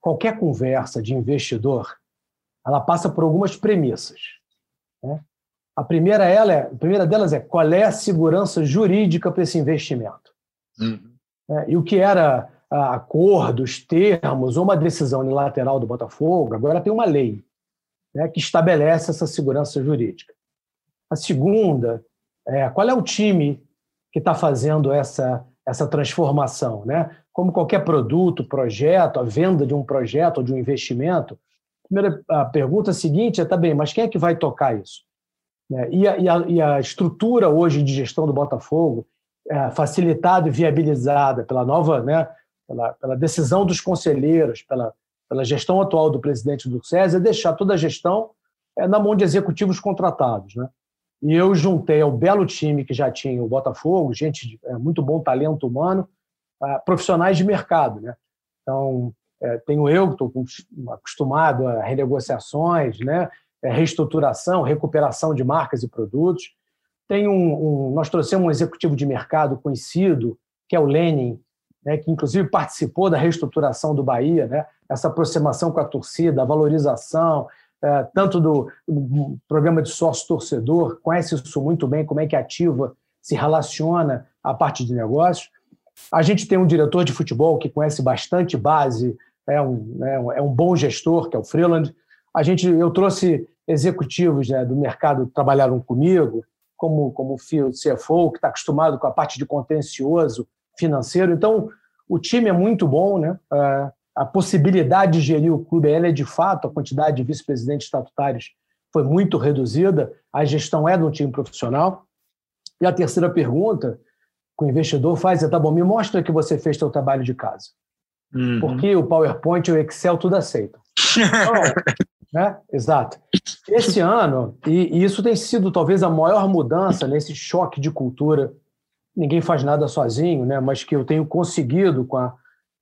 qualquer conversa de investidor, ela passa por algumas premissas. Né? A primeira, ela é, a primeira delas é qual é a segurança jurídica para esse investimento. Uhum. É, e o que era acordos, termos ou uma decisão unilateral do Botafogo, agora tem uma lei né, que estabelece essa segurança jurídica. A segunda é qual é o time que está fazendo essa, essa transformação. Né? Como qualquer produto, projeto, a venda de um projeto ou de um investimento, a primeira a pergunta seguinte é, tá bem, mas quem é que vai tocar isso? Né, e a, e a, e a estrutura hoje de gestão do Botafogo, é, facilitada e viabilizada pela nova né, pela, pela decisão dos conselheiros, pela, pela gestão atual do presidente do SESI, é deixar toda a gestão é, na mão de executivos contratados. Né? E eu juntei ao belo time que já tinha o Botafogo, gente de é, muito bom talento humano, profissionais de mercado. Né? Então, é, tenho eu, que estou acostumado a renegociações, né? É, reestruturação, recuperação de marcas e produtos. Tem um, um, nós trouxemos um executivo de mercado conhecido, que é o Lenin, né, que inclusive participou da reestruturação do Bahia, né, essa aproximação com a torcida, a valorização, é, tanto do, do, programa de sócio-torcedor, conhece isso muito bem, como é que ativa se relaciona à parte de negócios. A gente tem um diretor de futebol que conhece bastante base, é um, é um, é um bom gestor, que é o Freeland. A gente, eu trouxe executivos né, do mercado que trabalharam comigo, como, como o CFO, que está acostumado com a parte de contencioso financeiro. Então, o time é muito bom, né? A possibilidade de gerir o clube ela é de fato, a quantidade de vice-presidentes estatutários foi muito reduzida, a gestão é de um time profissional. E a terceira pergunta que o investidor faz é: tá bom, me mostra que você fez seu trabalho de casa. Uhum. Porque o PowerPoint e o Excel tudo aceitam. Então, né? Exato. Esse ano, e, e isso tem sido talvez a maior mudança nesse choque de cultura. Ninguém faz nada sozinho, né? mas que eu tenho conseguido com a,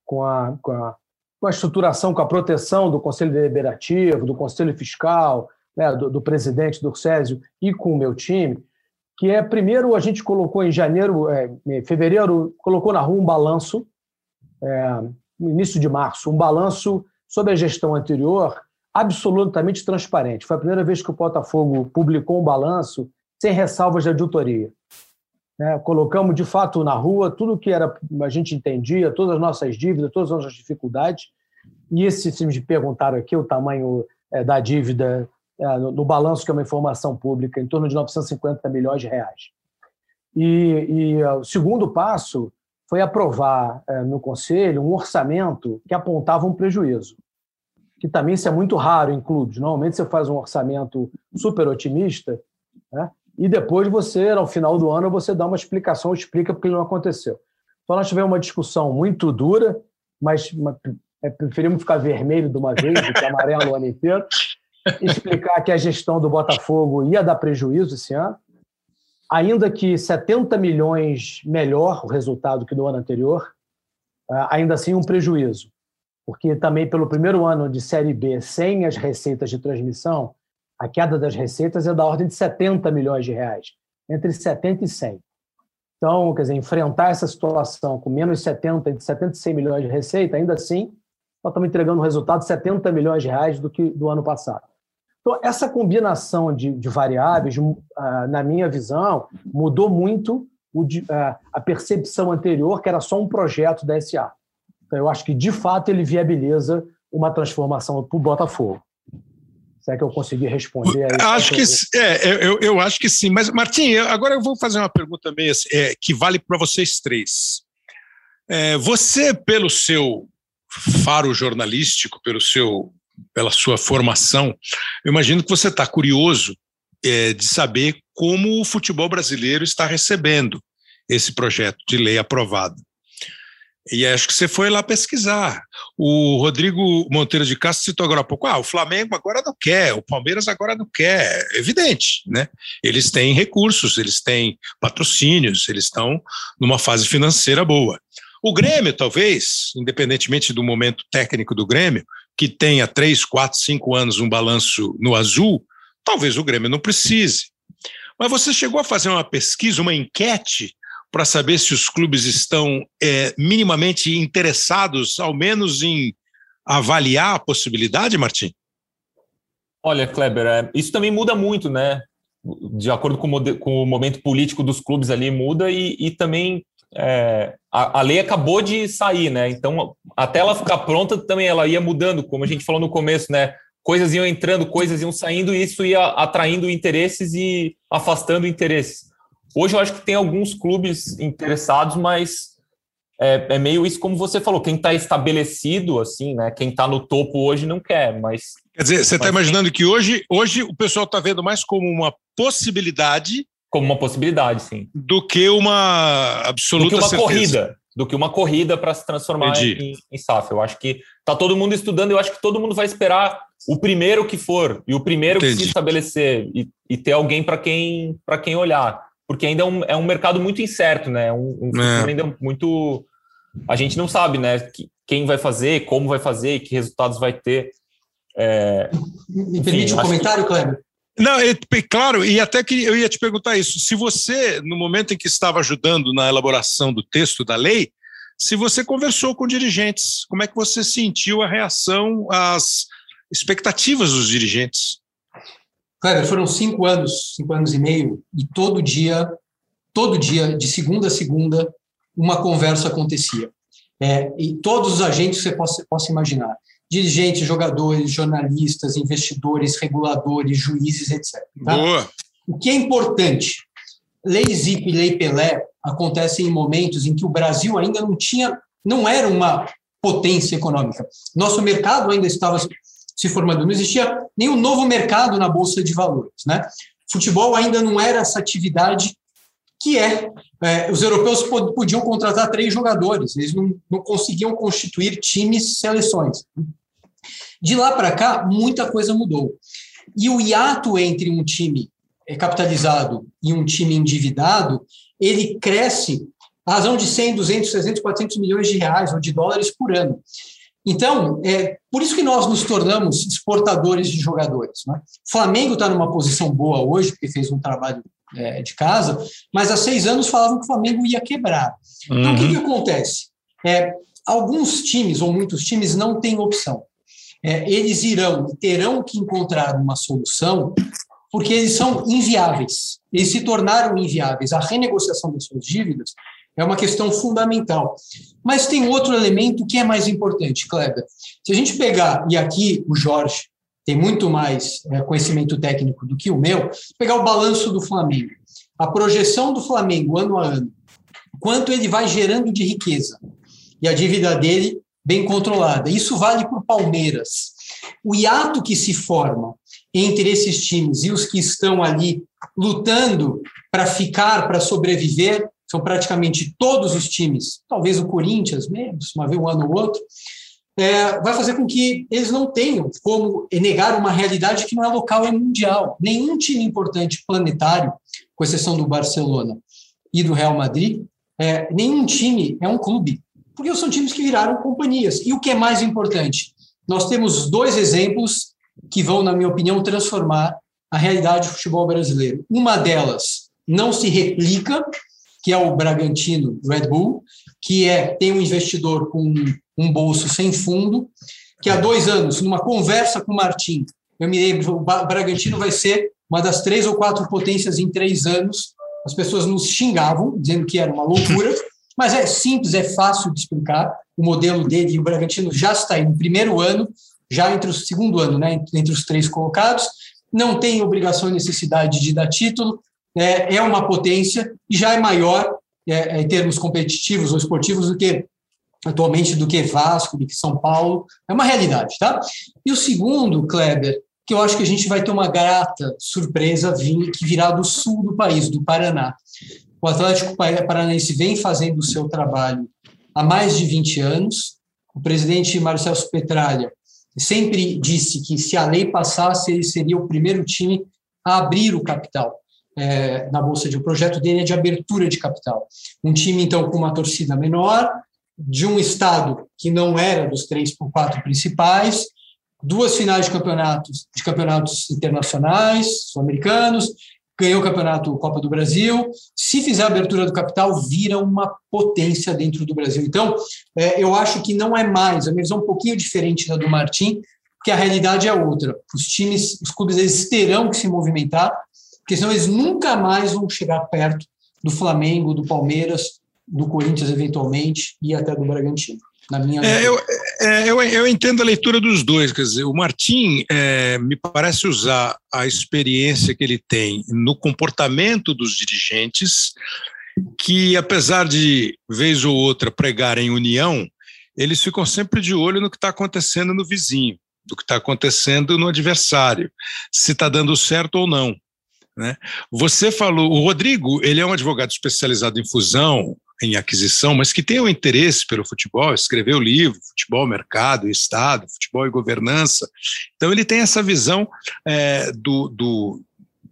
com a, com a, com a estruturação, com a proteção do Conselho Deliberativo, do Conselho Fiscal, né? do, do presidente do Césio e com o meu time, que é, primeiro, a gente colocou em janeiro, é, em fevereiro, colocou na rua um balanço, é, no início de março, um balanço sobre a gestão anterior, absolutamente transparente. Foi a primeira vez que o Botafogo publicou um balanço sem ressalvas de auditoria. É, colocamos, de fato, na rua tudo que era a gente entendia, todas as nossas dívidas, todas as nossas dificuldades. E esse, se me perguntaram aqui o tamanho é, da dívida é, no, no, balanço, que é uma informação pública, em torno de 950 milhões de reais. E, e é, o segundo passo foi aprovar é, no Conselho um orçamento que apontava um prejuízo que também isso é muito raro em clubes. Normalmente você faz um orçamento super otimista, né? E depois você, ao final do ano, você dá uma explicação, explica porque não aconteceu. Então nós tivemos uma discussão muito dura, mas é, preferimos ficar vermelho de uma vez do que amarelo o ano inteiro, explicar que a gestão do Botafogo ia dar prejuízo esse ano, ainda que 70 milhões melhor o resultado que no ano anterior, ainda assim um prejuízo porque também pelo primeiro ano de Série B, sem as receitas de transmissão, a queda das receitas é da ordem de 70 milhões de reais, entre 70 e 100. Então, quer dizer, enfrentar essa situação com menos 70, entre 70 e 100 milhões de receita, ainda assim, nós estamos entregando um resultado de 70 milhões de reais do que do ano passado. Então, essa combinação de, de variáveis, ah, na minha visão, mudou muito o, ah, a percepção anterior, que era só um projeto da SA. Então, eu acho que, de fato, ele viabiliza uma transformação para o Botafogo. Será que eu consegui responder? acho que é, eu, eu acho que sim. Mas, Martim, agora eu vou fazer uma pergunta meio assim, é, que vale para vocês três. É, você, pelo seu faro jornalístico, pelo seu, pela sua formação, eu imagino que você está curioso é, de saber como o futebol brasileiro está recebendo esse projeto de lei aprovado. E acho que você foi lá pesquisar. O Rodrigo Monteiro de Castro citou agora há pouco: ah, o Flamengo agora não quer, o Palmeiras agora não quer. Evidente, né? Eles têm recursos, eles têm patrocínios, eles estão numa fase financeira boa. O Grêmio, talvez, independentemente do momento técnico do Grêmio, que tenha três, quatro, cinco anos um balanço no azul, talvez o Grêmio não precise. Mas você chegou a fazer uma pesquisa, uma enquete para saber se os clubes estão é, minimamente interessados, ao menos em avaliar a possibilidade, Martim? Olha, Kleber, é, isso também muda muito, né? De acordo com o, com o momento político dos clubes ali, muda e, e também é, a, a, lei acabou de sair, né? Então, até ela ficar pronta, também ela ia mudando, como a gente falou no começo, né? Coisas iam entrando, coisas iam saindo, e isso ia atraindo interesses e afastando interesses. Hoje eu acho que tem alguns clubes interessados, mas é, é meio isso como você falou, quem está estabelecido, assim, né? Quem está no topo hoje não quer, mas. Quer dizer, você está imaginando que hoje, hoje o pessoal está vendo mais como uma possibilidade. Como uma possibilidade, sim. Do que uma absoluta do que uma certeza. corrida. Do que uma corrida para se transformar em, em SAF. Eu acho que está todo mundo estudando, eu acho que todo mundo vai esperar o primeiro que for, e o primeiro Entendi. que se estabelecer, e, e ter alguém para quem, quem olhar porque ainda é um, é um mercado muito incerto, né? Um, um é. ainda muito. A gente não sabe, né? Que, quem vai fazer, como vai fazer, que resultados vai ter. É... Me permite um comentário, Cleber? Não, é, claro, e até que eu ia te perguntar isso. Se você, no momento em que estava ajudando na elaboração do texto da lei, se você conversou com dirigentes, como é que você sentiu a reação às expectativas dos dirigentes? Kleber, foram cinco anos, cinco anos e meio, e todo dia todo dia, de segunda a segunda, uma conversa acontecia. É, e todos os agentes que você possa, possa imaginar dirigentes, jogadores, jornalistas, investidores, reguladores, juízes, etc. Tá? Boa. O que é importante? Lei Zip e Lei Pelé acontecem em momentos em que o Brasil ainda não tinha, não era uma potência econômica. Nosso mercado ainda estava se formando, não existia nenhum novo mercado na bolsa de valores, né? Futebol ainda não era essa atividade que é, é os europeus podiam contratar três jogadores, eles não, não conseguiam constituir times, seleções. De lá para cá, muita coisa mudou. E o hiato entre um time é, capitalizado e um time endividado, ele cresce a razão de 100, 200, 300, 400 milhões de reais ou de dólares por ano. Então, é por isso que nós nos tornamos exportadores de jogadores. Né? O Flamengo está numa posição boa hoje, porque fez um trabalho é, de casa, mas há seis anos falavam que o Flamengo ia quebrar. Uhum. Então, o que, que uhum. acontece? É, alguns times, ou muitos times, não têm opção é, eles irão e terão que encontrar uma solução porque eles são inviáveis. Eles se tornaram inviáveis. A renegociação das suas dívidas é uma questão fundamental. Mas tem outro elemento que é mais importante, Kleber. Se a gente pegar, e aqui o Jorge tem muito mais é, conhecimento técnico do que o meu, pegar o balanço do Flamengo, a projeção do Flamengo ano a ano, quanto ele vai gerando de riqueza, e a dívida dele bem controlada. Isso vale para o Palmeiras. O hiato que se forma entre esses times e os que estão ali lutando para ficar, para sobreviver, são praticamente todos os times, talvez o Corinthians menos, uma vez um ano ou outro, é, vai fazer com que eles não tenham como negar uma realidade que não é local, é mundial. Nenhum time importante planetário, com exceção do Barcelona e do Real Madrid, é, nenhum time é um clube porque são times que viraram companhias. E o que é mais importante? Nós temos dois exemplos que vão, na minha opinião, transformar a realidade do futebol brasileiro. Uma delas não se replica, que é o Bragantino Red Bull, que é tem um investidor com um bolso sem fundo, que há dois anos, numa conversa com o Martim, eu me lembro, o Bragantino vai ser uma das três ou quatro potências em três anos. As pessoas nos xingavam, dizendo que era uma loucura. Mas é simples, é fácil de explicar. O modelo dele, e o Bragantino já está aí no primeiro ano, já entre o segundo ano, né, entre os três colocados, não tem obrigação e necessidade de dar título, é, é uma potência e já é maior é, é, em termos competitivos ou esportivos do que atualmente do que Vasco, do que São Paulo, é uma realidade, tá? E o segundo, Kleber, que eu acho que a gente vai ter uma grata surpresa vir, que virá do sul do país, do Paraná. O Atlético Paranaense vem fazendo o seu trabalho há mais de 20 anos. O presidente Marcelo Petralha sempre disse que se a lei passasse, ele seria o primeiro time a abrir o capital é, na Bolsa de. O projeto dele é de abertura de capital. Um time, então, com uma torcida menor, de um estado que não era dos três por quatro principais, duas finais de campeonatos, de campeonatos internacionais, sul-americanos, ganhou o campeonato Copa do Brasil. Se fizer a abertura do capital, vira uma potência dentro do Brasil. Então, é, eu acho que não é mais, a minha visão é um pouquinho diferente da do Martim, porque a realidade é outra. Os times, os clubes, eles terão que se movimentar, porque senão eles nunca mais vão chegar perto do Flamengo, do Palmeiras, do Corinthians, eventualmente, e até do Bragantino na minha é, eu, é, eu, eu, entendo a leitura dos dois. Quer dizer, o Martim é, me parece usar a experiência que ele tem no comportamento dos dirigentes, que apesar de vez ou outra pregarem união, eles ficam sempre de olho no que está acontecendo no vizinho, do que está acontecendo no adversário, se está dando certo ou não. Né? Você falou, o Rodrigo, ele é um advogado especializado em fusão, em aquisição, mas que tem um interesse pelo futebol, escreveu livro, Futebol, Mercado, Estado, Futebol e Governança. Então, ele tem essa visão é, do, do,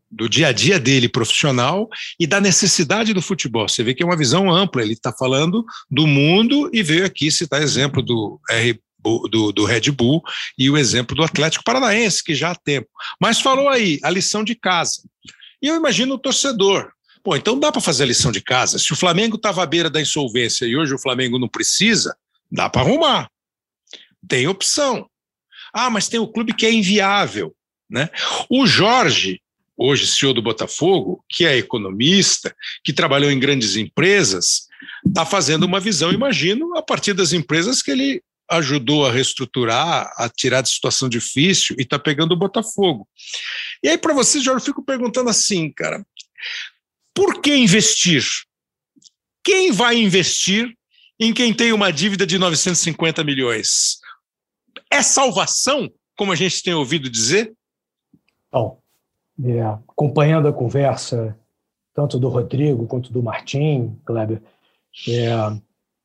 do dia a dia dele profissional e da necessidade do futebol. Você vê que é uma visão ampla, ele está falando do mundo e veio aqui citar exemplo do R do, do, Red Bull e o exemplo do Atlético Paranaense, que já há tempo. Mas falou aí, a lição de casa. E eu imagino o torcedor, Pô, então dá para fazer a lição de casa. Se o Flamengo estava à beira da insolvência e hoje o Flamengo não precisa, dá para arrumar. Tem opção. Ah, mas tem o clube que é inviável. Né? O Jorge, hoje CEO do Botafogo, que é economista, que trabalhou em grandes empresas, está fazendo uma visão, imagino, a partir das empresas que ele ajudou a reestruturar, a tirar de situação difícil e está pegando o Botafogo. E aí, para você, Jorge, eu fico perguntando assim, cara, por que investir? Quem vai investir em quem tem uma dívida de 950 milhões? É salvação, como a gente tem ouvido dizer? Bom, é, acompanhando a conversa, tanto do Rodrigo quanto do Martim, Kleber, é,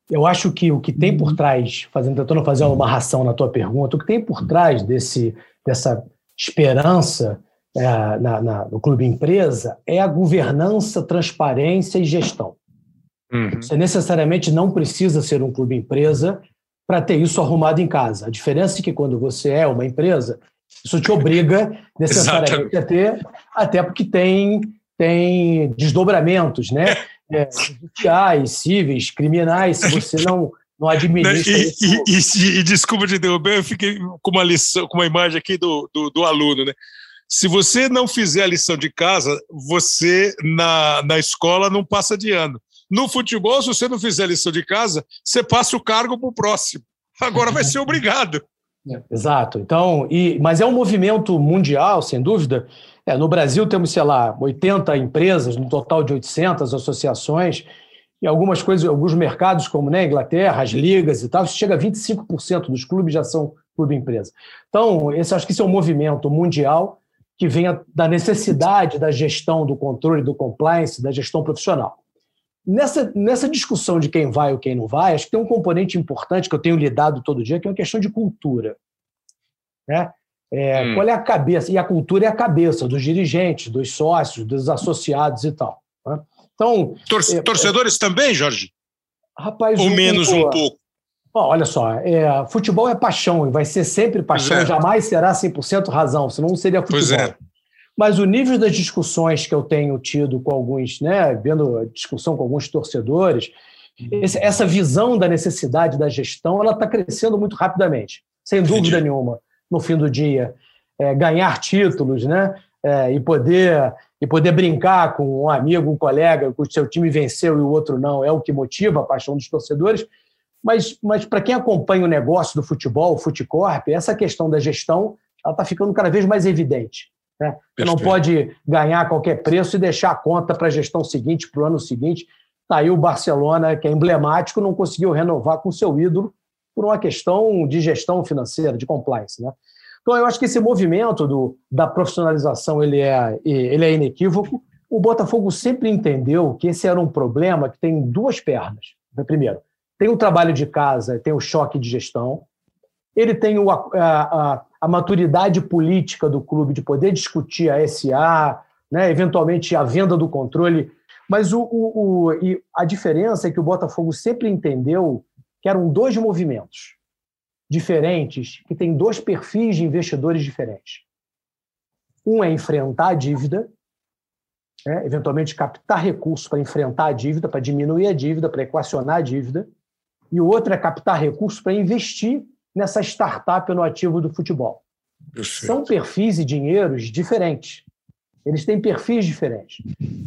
eu acho que o que tem por trás, fazendo, tentando fazer uma ração na tua pergunta, o que tem por trás desse, dessa esperança é, na, na, no clube empresa é a governança, transparência e gestão. Uhum. Você necessariamente não precisa ser um clube empresa para ter isso arrumado em casa. A diferença é que quando você é uma empresa, isso te obriga necessariamente a ter, até porque tem, tem desdobramentos, né? É, judiciais, cíveis, criminais, se você não, não administra. E, e, e, e, desculpa de interromper, eu fiquei com uma lição, com uma imagem aqui do, do, do, aluno, né? Se você não fizer a lição de casa, você na, na escola não passa de ano. No futebol, se você não fizer a lição de casa, você passa o cargo para o próximo. Agora vai ser obrigado. É, exato. Então, e, mas é um movimento mundial, sem dúvida. É, no Brasil temos, sei lá, 80 empresas, no total de 800 associações, e algumas coisas, alguns mercados, como né, Inglaterra, as ligas e tal, chega a 25% dos clubes já são clube empresa. Então, esse, acho que esse é um movimento mundial que vem da necessidade da gestão, do controle, do compliance, da gestão profissional. Nessa, nessa discussão de quem vai ou quem não vai, acho que tem um componente importante que eu tenho lidado todo dia, que é uma questão de cultura. Né? É, hum. Qual é a cabeça? E a cultura é a cabeça dos dirigentes, dos sócios, dos associados e tal. Né? Então, Tor é, torcedores é, também, Jorge? Rapaz, ou menos um pouco? olha só, é, futebol é paixão, vai ser sempre paixão, é. jamais será 100% razão, senão não seria futebol. É. Mas o nível das discussões que eu tenho tido com alguns, né, vendo a discussão com alguns torcedores, essa visão da necessidade da gestão, ela está crescendo muito rapidamente, sem dúvida Entendi. nenhuma. No fim do dia, é, ganhar títulos, né, é, e poder e poder brincar com um amigo, um colega, que o seu time venceu e o outro não, é o que motiva a paixão dos torcedores. Mas, mas para quem acompanha o negócio do futebol, o Futicorp, essa questão da gestão está ficando cada vez mais evidente. Né? Você não pode ganhar a qualquer preço e deixar a conta para a gestão seguinte, para o ano seguinte. Está aí o Barcelona, que é emblemático, não conseguiu renovar com seu ídolo por uma questão de gestão financeira, de compliance. Né? Então, eu acho que esse movimento do, da profissionalização ele é, ele é inequívoco. O Botafogo sempre entendeu que esse era um problema que tem duas pernas. Primeiro, tem o trabalho de casa, tem o choque de gestão. Ele tem o, a, a, a maturidade política do clube de poder discutir a SA, né, eventualmente a venda do controle. Mas o, o, o, a diferença é que o Botafogo sempre entendeu que eram dois movimentos diferentes, que têm dois perfis de investidores diferentes. Um é enfrentar a dívida, né, eventualmente captar recursos para enfrentar a dívida, para diminuir a dívida, para equacionar a dívida, e o outro é captar recursos para investir nessa startup no ativo do futebol. Perfeito. São perfis e dinheiros diferentes. Eles têm perfis diferentes.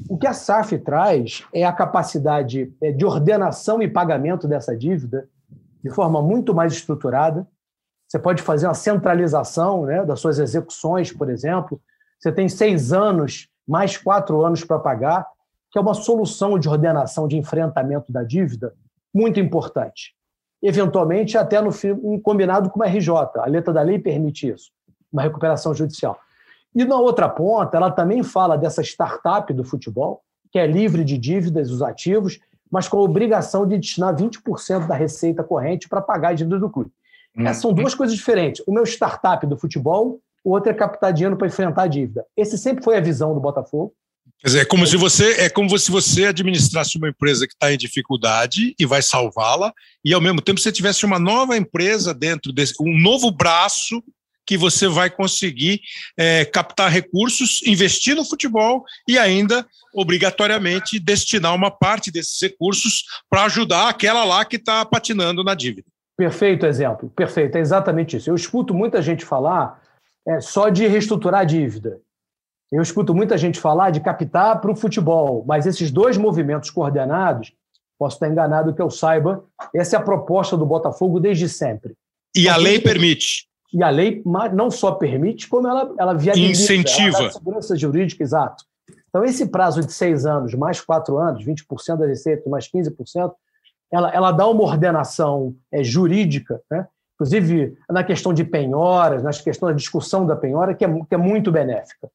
O que a SAF traz é a capacidade é, de ordenação e pagamento dessa dívida de forma muito mais estruturada. Você pode fazer uma centralização né, das suas execuções, por exemplo. Você tem seis anos, mais quatro anos para pagar, que é uma solução de ordenação de enfrentamento da dívida muito importante eventualmente até no fim combinado com uma RJ. A letra da lei permite isso, uma recuperação judicial. E na outra ponta, ela também fala dessa startup do futebol, que é livre de dívidas, os ativos, mas com a obrigação de destinar 20% da receita corrente para pagar a dívida do clube. Hum. Essas são duas coisas diferentes. O meu startup do futebol, o outro é captar dinheiro para enfrentar a dívida. Esse sempre foi a visão do Botafogo. Quer dizer, é como se você é como se você administrasse uma empresa que está em dificuldade e vai salvá-la, e ao mesmo tempo você tivesse uma nova empresa dentro desse, um novo braço que você vai conseguir é, captar recursos, investir no futebol e ainda obrigatoriamente destinar uma parte desses recursos para ajudar aquela lá que está patinando na dívida. Perfeito exemplo, perfeito, é exatamente isso. Eu escuto muita gente falar é, só de reestruturar a dívida. Eu escuto muita gente falar de captar para o futebol, mas esses dois movimentos coordenados, posso estar enganado que eu saiba, essa é a proposta do Botafogo desde sempre. E a lei permite. E a lei não só permite, como ela, ela viabiliza. Incentiva. Ela segurança jurídica, exato. Então, esse prazo de seis anos, mais quatro anos, 20% da receita, mais 15%, ela, ela dá uma ordenação é, jurídica, né? inclusive na questão de penhoras, nas questões da discussão da penhora, que é, que é muito benéfica.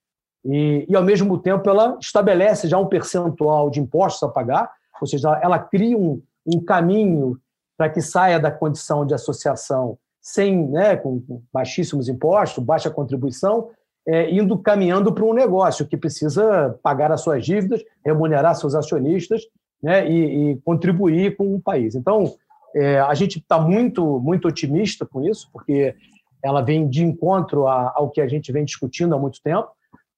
E, e, ao mesmo tempo, ela estabelece já um percentual de impostos a pagar, ou seja, ela cria um, um caminho para que saia da condição de associação sem, né, com baixíssimos impostos, baixa contribuição, é, indo caminhando para um negócio que precisa pagar as suas dívidas, remunerar seus acionistas né, e, e contribuir com o país. Então, é, a gente está muito, muito otimista com isso, porque ela vem de encontro a, ao que a gente vem discutindo há muito tempo.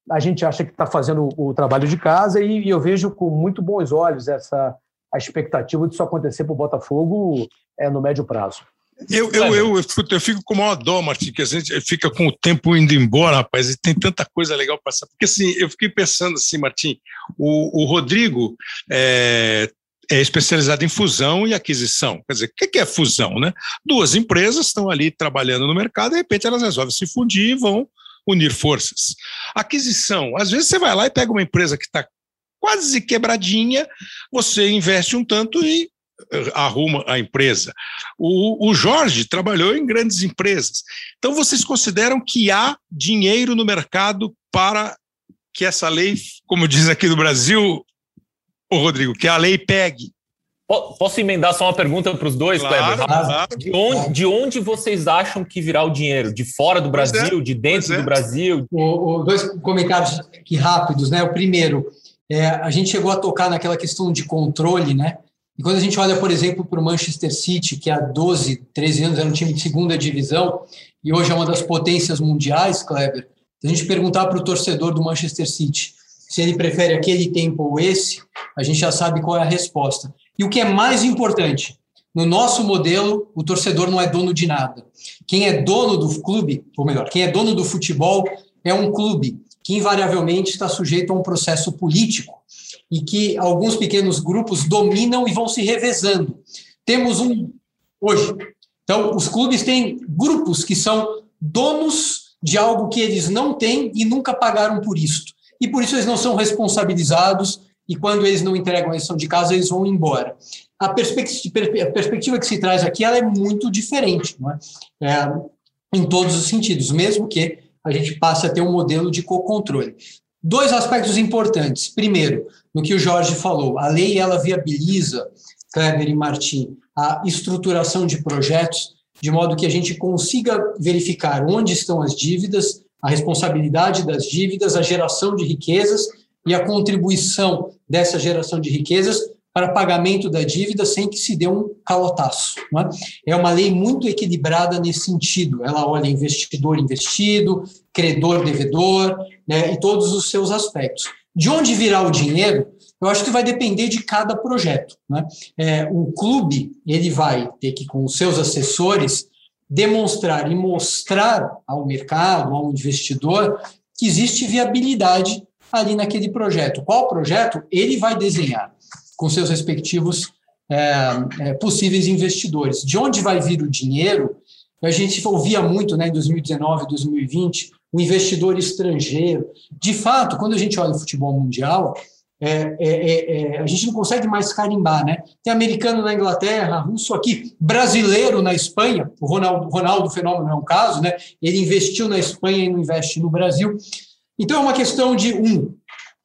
A gente acha que está fazendo o, trabalho de casa e, e, eu vejo com muito bons olhos essa a expectativa disso acontecer para o Botafogo é, no médio prazo. Eu, eu, eu, eu, fico com o maior dó, Martim, que a gente fica com o tempo indo embora, rapaz, e tem tanta coisa legal passar. Porque assim, eu fiquei pensando assim, Martim, o, o Rodrigo é, é especializado em fusão e aquisição. Quer dizer, o que é fusão? Né? Duas empresas estão ali trabalhando no mercado, de repente elas resolvem se fundir e vão unir forças. Aquisição, às vezes você vai lá e pega uma empresa que está quase quebradinha, você investe um tanto e arruma a empresa. O, o, Jorge trabalhou em grandes empresas. Então, vocês consideram que há dinheiro no mercado para que essa lei, como diz aqui no Brasil, o Rodrigo, que a lei pegue? Posso emendar só uma pergunta para os dois, claro, Kleber? Claro. De, onde, de onde vocês acham que virá o dinheiro? De fora do é, Brasil, é, de dentro é. do Brasil? O, o, dois comentários aqui rápidos, né? O primeiro, é, a gente chegou a tocar naquela questão de controle, né? E quando a gente olha, por exemplo, para o Manchester City, que há 12, 13 anos era um time de segunda divisão e hoje é uma das potências mundiais, Kleber, se a gente perguntar para o torcedor do Manchester City se ele prefere aquele tempo ou esse, a gente já sabe qual é a resposta. E o que é mais importante, no nosso modelo, o torcedor não é dono de nada. Quem é dono do clube, ou melhor, quem é dono do futebol é um clube que invariavelmente está sujeito a um processo político e que alguns pequenos grupos dominam e vão se revezando. Temos um hoje. Então, os clubes têm grupos que são donos de algo que eles não têm e nunca pagaram por isso. E por isso eles não são responsabilizados e quando eles não entregam a lição de casa, eles vão embora. A perspectiva, a perspectiva que se traz aqui ela é muito diferente, não é? é em todos os sentidos, mesmo que a gente passe a ter um modelo de co-controle. Dois aspectos importantes. Primeiro, no que o Jorge falou, a lei ela viabiliza, Kleber e Martim, a estruturação de projetos de modo que a gente consiga verificar onde estão as dívidas, a responsabilidade das dívidas, a geração de riquezas e a contribuição dessa geração de riquezas para pagamento da dívida sem que se dê um calotaço. É? é uma lei muito equilibrada nesse sentido. Ela olha investidor investido, credor devedor, né, e todos os seus aspectos. De onde virá o dinheiro? Eu acho que vai depender de cada projeto. Né? É, o clube ele vai ter que, com os seus assessores, demonstrar e mostrar ao mercado, ao investidor, que existe viabilidade ali naquele projeto. Qual projeto ele vai desenhar? com seus respectivos é, é, possíveis investidores. De onde vai vir o dinheiro? A gente ouvia muito né, em 2019, 2020, o investidor estrangeiro. De fato, quando a gente olha o futebol mundial, é, é, é, é, a gente não consegue mais carimbar, né? Tem americano na Inglaterra, russo aqui, brasileiro na Espanha. O Ronaldo, Ronaldo Fenômeno é um caso, né? Ele investiu na Espanha e não investe no Brasil. Então é uma questão de um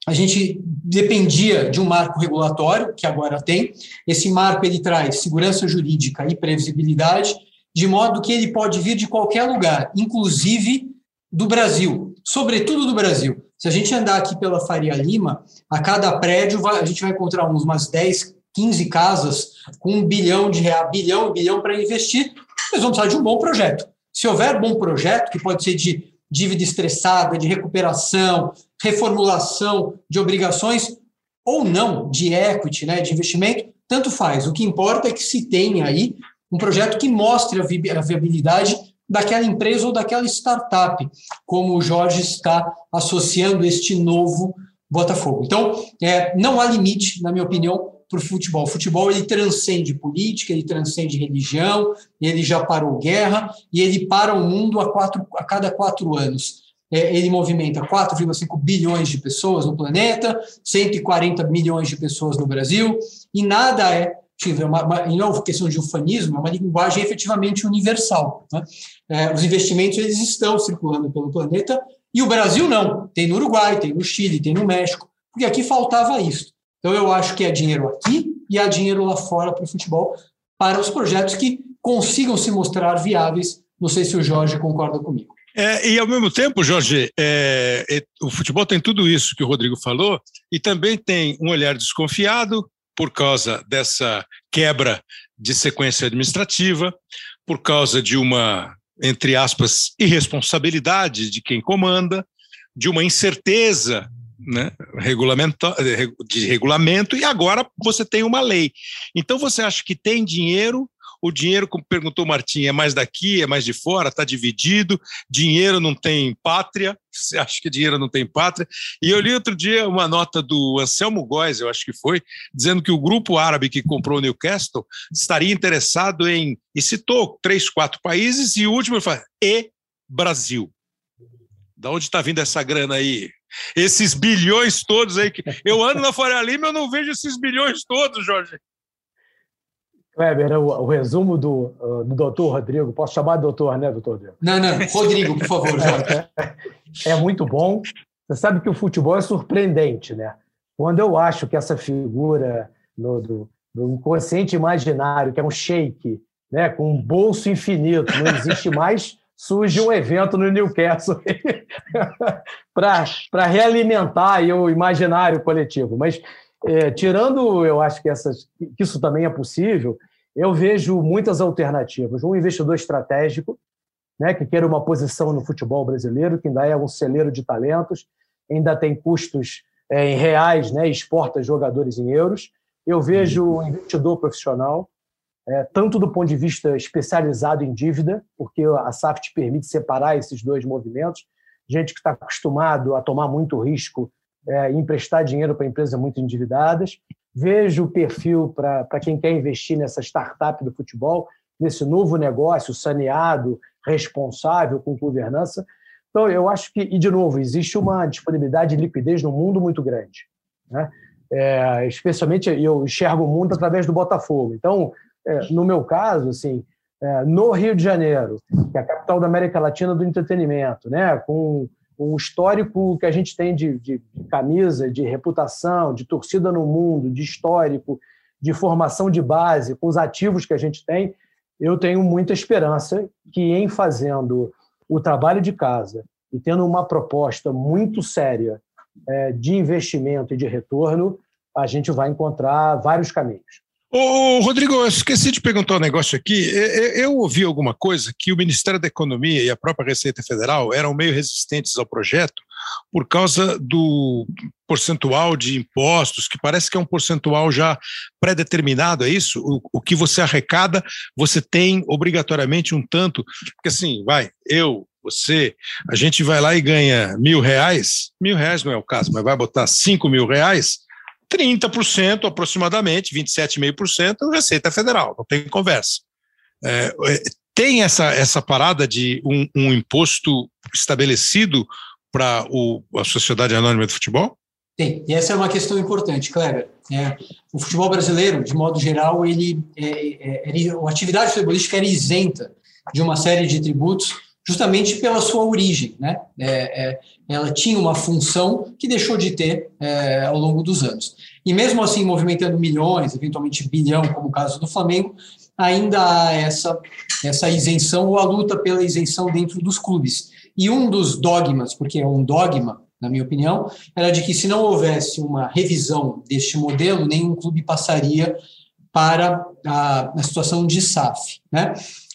a gente dependia de um marco regulatório, que agora tem. Esse marco ele traz segurança jurídica e previsibilidade, de modo que ele pode vir de qualquer lugar, inclusive do Brasil, sobretudo do Brasil. Se a gente andar aqui pela Faria Lima, a cada prédio a gente vai encontrar umas 10, 15 casas com um bilhão de reais, bilhão, bilhão para investir. Nós vamos precisar de um bom projeto. Se houver bom projeto, que pode ser de dívida estressada, de recuperação, reformulação de obrigações ou não de equity, né, de investimento, tanto faz. O que importa é que se tenha aí um projeto que mostre a viabilidade daquela empresa ou daquela startup, como o Jorge está associando este novo Botafogo. Então, é, não há limite, na minha opinião, para o futebol. O futebol ele transcende política, ele transcende religião, ele já parou guerra e ele para o mundo a, quatro, a cada quatro anos. É, ele movimenta 4,5 bilhões de pessoas no planeta, 140 milhões de pessoas no Brasil, e nada é é uma, uma, é questão de ufanismo, é uma linguagem efetivamente universal. Né? É, os investimentos eles estão circulando pelo planeta e o Brasil não. Tem no Uruguai, tem no Chile, tem no México, porque aqui faltava isso. Então, eu acho que é dinheiro aqui e há dinheiro lá fora para o futebol, para os projetos que consigam se mostrar viáveis. Não sei se o Jorge concorda comigo. É, e ao mesmo tempo, Jorge, é, é, o futebol tem tudo isso que o Rodrigo falou e também tem um olhar desconfiado por causa dessa quebra de sequência administrativa, por causa de uma, entre aspas, irresponsabilidade de quem comanda, de uma incerteza né, regulamento, de regulamento, e agora você tem uma lei. Então você acha que tem dinheiro, o dinheiro, como perguntou o Martim, é mais daqui, é mais de fora, está dividido, dinheiro não tem pátria, você acha que dinheiro não tem pátria? E eu li outro dia uma nota do Anselmo Góes, eu acho que foi, dizendo que o grupo árabe que comprou o Newcastle estaria interessado em, e citou três, quatro países, e o último ele e Brasil. Da onde está vindo essa grana aí? esses bilhões todos aí. Que... Eu ando na Faria Lima eu não vejo esses bilhões todos, Jorge. Kleber, o, o resumo do, uh, do doutor Rodrigo, posso chamar de doutor, né, doutor Rodrigo? Não, não, Rodrigo, por favor, Jorge. é muito bom. Você sabe que o futebol é surpreendente, né? Quando eu acho que essa figura no, do, do inconsciente imaginário, que é um shake, né, com um bolso infinito, não existe mais, surge um evento no Newcastle para realimentar o imaginário coletivo. Mas, é, tirando, eu acho que, essas, que isso também é possível, eu vejo muitas alternativas. Um investidor estratégico, né, que quer uma posição no futebol brasileiro, que ainda é um celeiro de talentos, ainda tem custos é, em reais, né, exporta jogadores em euros. Eu vejo um investidor profissional, é, tanto do ponto de vista especializado em dívida, porque a SAF te permite separar esses dois movimentos, gente que está acostumado a tomar muito risco é, emprestar dinheiro para empresas muito endividadas. Vejo o perfil para quem quer investir nessa startup do futebol, nesse novo negócio saneado, responsável, com governança. Então, eu acho que, e de novo, existe uma disponibilidade de liquidez no mundo muito grande. Né? É, especialmente eu enxergo o mundo através do Botafogo. Então, é, no meu caso, assim, é, no Rio de Janeiro, que é a capital da América Latina do entretenimento, né, com o histórico que a gente tem de, de, de, camisa, de reputação, de torcida no mundo, de histórico, de formação de base, com os ativos que a gente tem, eu tenho muita esperança que, em fazendo o trabalho de casa e tendo uma proposta muito séria é, de investimento e de retorno, a gente vai encontrar vários caminhos. Ô, Rodrigo, eu esqueci de perguntar um negócio aqui. Eu ouvi alguma coisa que o Ministério da Economia e a própria Receita Federal eram meio resistentes ao projeto por causa do percentual de impostos, que parece que é um percentual já pré-determinado, é isso? O, o que você arrecada, você tem obrigatoriamente um tanto, porque assim, vai, eu, você, a gente vai lá e ganha mil reais, mil reais não é o caso, mas vai botar cinco mil reais, 30% aproximadamente, 27,5% Receita Federal, não tem conversa. É, é, tem essa, essa parada de um, um imposto estabelecido para a Sociedade Anônima de Futebol? Tem, e essa é uma questão importante, Kleber. É, o futebol brasileiro, de modo geral, ele, é, é, ele, a atividade futebolística era isenta de uma série de tributos justamente pela sua origem. Né? É, é, ela tinha uma função que deixou de ter é, ao longo dos anos. E mesmo assim, movimentando milhões, eventualmente bilhão, como o caso do Flamengo, ainda há essa, essa isenção ou a luta pela isenção dentro dos clubes. E um dos dogmas, porque é um dogma, na minha opinião, era de que se não houvesse uma revisão deste modelo, nenhum clube passaria para a, a situação de SAF. Né?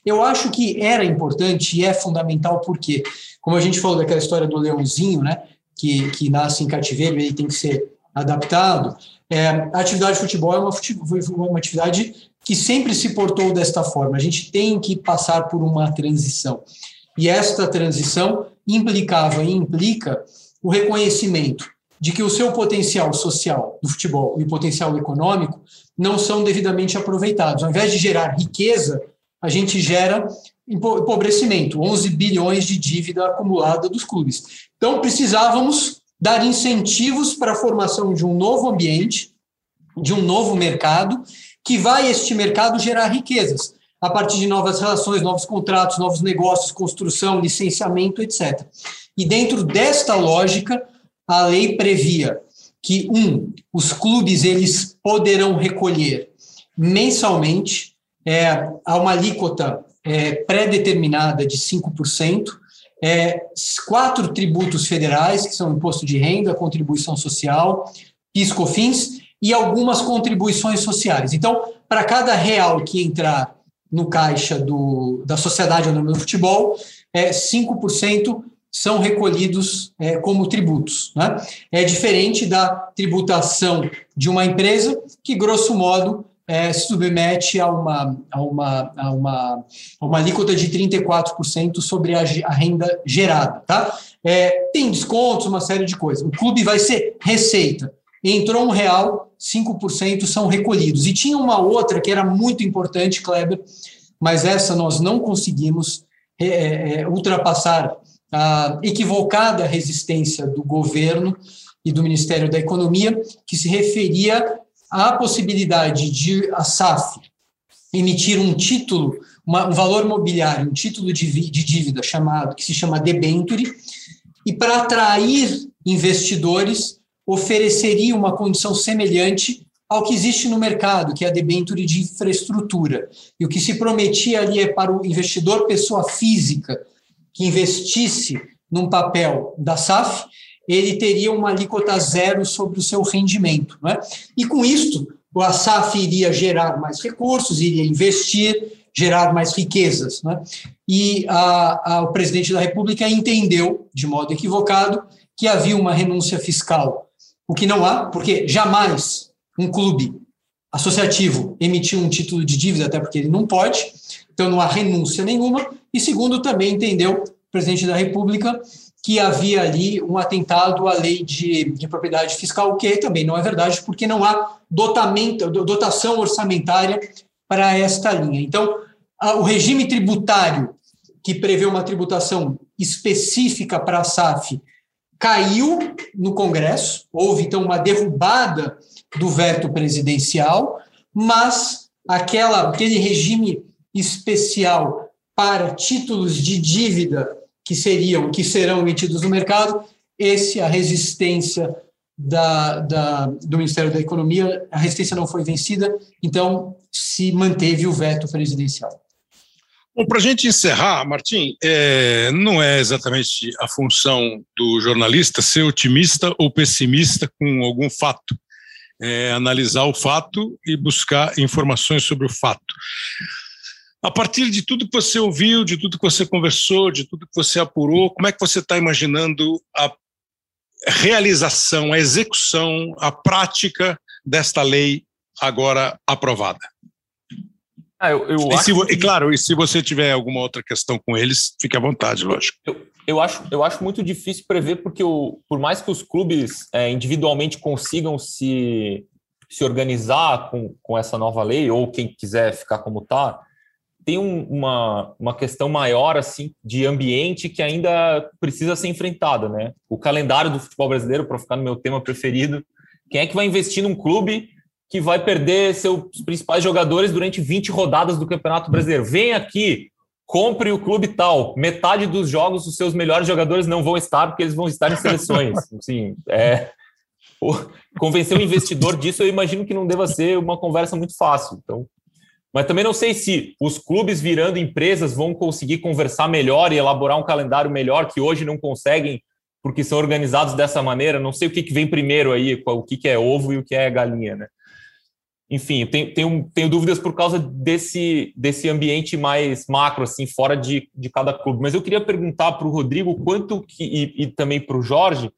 Eu acho que era importante e é fundamental porque, como a gente falou daquela história do leãozinho, né, que, que nasce em cativeiro e tem que ser adaptado, É, a atividade de futebol é uma, uma atividade que sempre se portou desta forma. A gente tem que passar por uma transição. E esta transição implicava e implica o reconhecimento de que o seu potencial social do futebol e o potencial econômico não são devidamente aproveitados. Ao invés de gerar riqueza, a gente gera empobrecimento, 11 bilhões de dívida acumulada dos clubes. Então, precisávamos dar incentivos para a formação de um novo ambiente, de um novo mercado, que vai este mercado gerar riquezas, a partir de novas relações, novos contratos, novos negócios, construção, licenciamento, etc. E dentro desta lógica, a lei previa que, um, os clubes eles poderão recolher mensalmente é, a uma alíquota é, pré-determinada de 5%, é, quatro tributos federais, que são imposto de renda, contribuição social, PIS/COFINS, e algumas contribuições sociais. Então, para cada real que entrar no caixa do, da Sociedade Anônima do Futebol, é, 5% são recolhidos é, como tributos. Né? É diferente da tributação de uma empresa, que, grosso modo, é, se submete a uma, a, uma, a, uma, a uma alíquota de 34% sobre a, a, renda gerada. Tá? É, tem descontos, uma série de coisas. O clube vai ser receita. Entrou um real, 5% são recolhidos. E tinha uma outra que era muito importante, Kleber, mas essa nós não conseguimos é, é, é ultrapassar a equivocada resistência do governo e do Ministério da Economia, que se referia à possibilidade de a SAF emitir um título, uma, um valor mobiliário, um título de, de dívida chamado que se chama debenture, e para atrair investidores ofereceria uma condição semelhante ao que existe no mercado, que é a debenture de infraestrutura. E o que se prometia ali é para o investidor pessoa física que investisse num papel da SAF, ele teria uma alíquota zero sobre o seu rendimento. Né? E com isto, a SAF iria gerar mais recursos, iria investir, gerar mais riquezas. Né? E a, a, o presidente da República entendeu, de modo equivocado, que havia uma renúncia fiscal, o que não há, porque jamais um clube associativo emitiu um título de dívida, até porque ele não pode, então não há renúncia nenhuma. E segundo, também entendeu o presidente da República que havia ali um atentado à lei de, de propriedade fiscal, o que também não é verdade, porque não há dotamento, dotação orçamentária para esta linha. Então, a, o regime tributário que prevê uma tributação específica para a SAF caiu no Congresso, houve então uma derrubada do veto presidencial, mas aquela, aquele regime especial para títulos de dívida que seriam, que serão emitidos no mercado, esse a resistência da, da, do Ministério da Economia, a resistência não foi vencida, então se manteve o veto presidencial. Bom, para a gente encerrar, Martim, é, não é exatamente a função do jornalista ser otimista ou pessimista com algum fato. É analisar o fato e buscar informações sobre o fato. A partir de tudo que você ouviu, de tudo que você conversou, de tudo que você apurou, como é que você está imaginando a realização, a execução, a prática desta lei agora aprovada? Ah, eu, eu e, se, que... e, claro, e se você tiver alguma outra questão com eles, fique à vontade, lógico. Eu, eu, acho, eu acho muito difícil prever, porque o, por mais que os clubes é, individualmente consigam se, se organizar com, com essa nova lei, ou quem quiser ficar como está, tem um, uma, uma questão maior assim de ambiente que ainda precisa ser enfrentada, né? O calendário do futebol brasileiro, para ficar no meu tema preferido, quem é que vai investir num clube que vai perder seus principais jogadores durante 20 rodadas do Campeonato Brasileiro? Vem aqui, compre o clube tal. Metade dos jogos os seus melhores jogadores não vão estar porque eles vão estar em seleções. Assim, é, convencer o investidor disso, eu imagino que não deva ser uma conversa muito fácil. Então, mas também não sei se os clubes virando empresas vão conseguir conversar melhor e elaborar um calendário melhor que hoje não conseguem porque são organizados dessa maneira. Não sei o que, vem primeiro aí, o que, que é ovo e o que é galinha, né? Enfim, tenho, tenho, tenho dúvidas por causa desse, desse ambiente mais macro, assim, fora de, de cada clube. Mas eu queria perguntar para o Rodrigo quanto que, e, e também para o Jorge,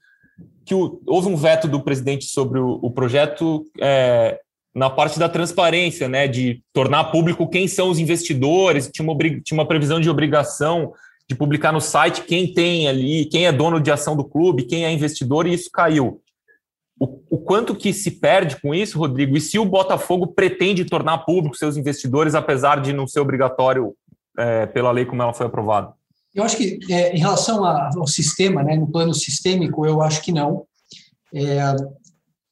que o, houve um veto do presidente sobre o, o projeto é, na parte da transparência, né, de tornar público quem são os investidores, tinha uma, tinha uma previsão de obrigação de publicar no site quem tem ali, quem é dono de ação do clube, quem é investidor, e isso caiu. O, o quanto que se perde com isso, Rodrigo? E se o Botafogo pretende tornar público seus investidores, apesar de não ser obrigatório é, pela lei como ela foi aprovada? Eu acho que, é, em relação ao sistema, né, no plano sistêmico, eu acho que não. É,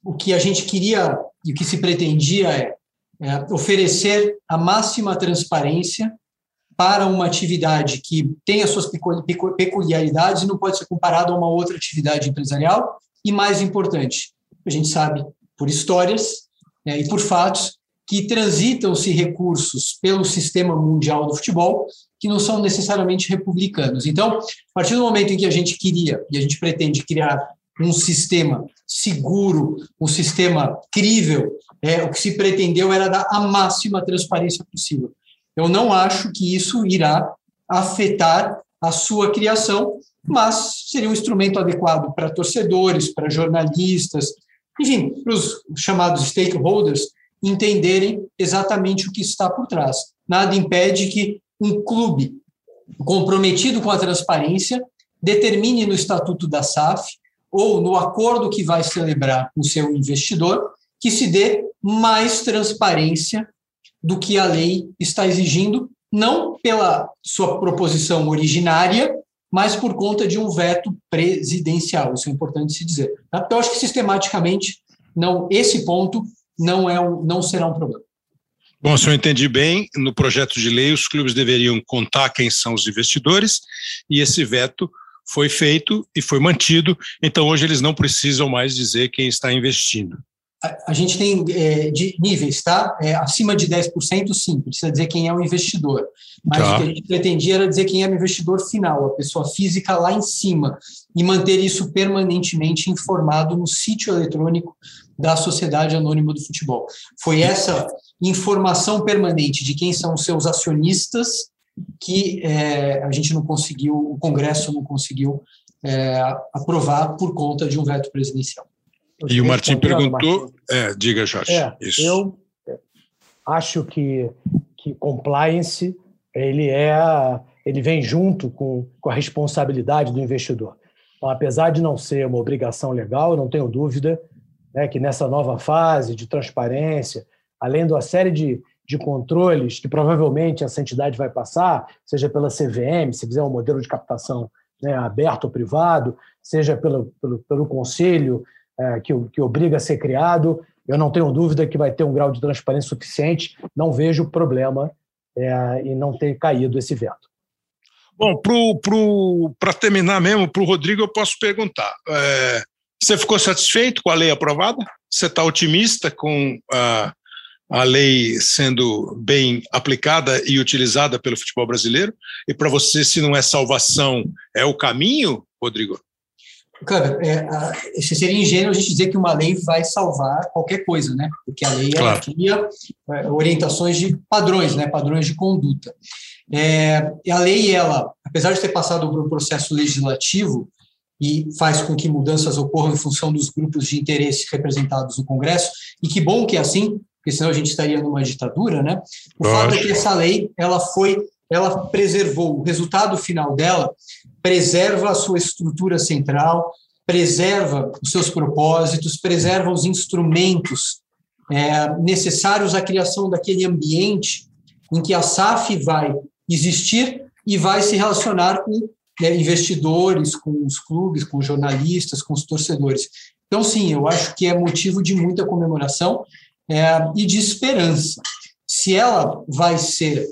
o que a gente queria e o que se pretendia é, é oferecer a máxima transparência para uma atividade que tem as suas peculiaridades e não pode ser comparada a uma outra atividade empresarial. E mais importante, a gente sabe por histórias né, e por fatos que transitam-se recursos pelo sistema mundial do futebol que não são necessariamente republicanos. Então, a partir do momento em que a gente queria e a gente pretende criar um sistema seguro, um sistema crível, é, o que se pretendeu era dar a máxima transparência possível. Eu não acho que isso irá afetar a sua criação, mas seria um instrumento adequado para torcedores, para jornalistas, enfim, para os chamados stakeholders entenderem exatamente o que está por trás. Nada impede que um clube comprometido com a transparência determine no estatuto da SAF ou no acordo que vai celebrar com seu investidor que se dê mais transparência do que a lei está exigindo, não pela sua proposição originária, mas por conta de um veto presidencial. Isso é importante se dizer. Tá? Então, acho que sistematicamente não esse ponto não é um, não será um problema. Bom, se eu entendi bem, no projeto de lei os clubes deveriam contar quem são os investidores e esse veto foi feito e foi mantido, então hoje eles não precisam mais dizer quem está investindo. A, a gente tem é, de níveis, tá? É, acima de 10%, sim, precisa dizer quem é o investidor. Mas tá. o que a gente pretendia era dizer quem é o investidor final, a pessoa física lá em cima, e manter isso permanentemente informado no sítio eletrônico da Sociedade Anônima do Futebol. Foi essa informação permanente de quem são os seus acionistas que é, a gente não conseguiu, o Congresso não conseguiu é, aprovar por conta de um veto presidencial. E o Martim perguntou, é, diga, Jorge. É, isso. Eu acho que, que compliance ele é ele vem junto com, com a responsabilidade do investidor. Então, apesar de não ser uma obrigação legal, não tenho dúvida né, que nessa nova fase de transparência, além da série de, de controles que provavelmente essa entidade vai passar, seja pela CVM, se fizer um modelo de captação né, aberto ou privado, seja pelo, pelo, pelo conselho é, que, que obriga a ser criado, eu não tenho dúvida que vai ter um grau de transparência suficiente, não vejo problema é, em não ter caído esse veto. Bom, para terminar mesmo, para o Rodrigo, eu posso perguntar. É, você ficou satisfeito com a lei aprovada? Você está otimista com a, a lei sendo bem aplicada e utilizada pelo futebol brasileiro? E para você, se não é salvação, é o caminho, Rodrigo? Kleber, é, seria ingênuo a gente dizer que uma lei vai salvar qualquer coisa, né? Porque a lei claro. cria é, orientações de padrões, né? Padrões de conduta. É, a lei, ela, apesar de ter passado por um processo legislativo e faz com que mudanças ocorram em função dos grupos de interesse representados no Congresso, e que bom que é assim, porque senão a gente estaria numa ditadura, né? O fato é que essa lei, ela foi, ela preservou o resultado final dela, preserva a sua estrutura central, preserva os seus propósitos, preserva os instrumentos é, necessários à criação daquele ambiente em que a SAF vai existir e vai se relacionar com né, investidores, com os clubes, com os jornalistas, com os torcedores. Então, sim, eu acho que é motivo de muita comemoração é, e de esperança. Se ela vai ser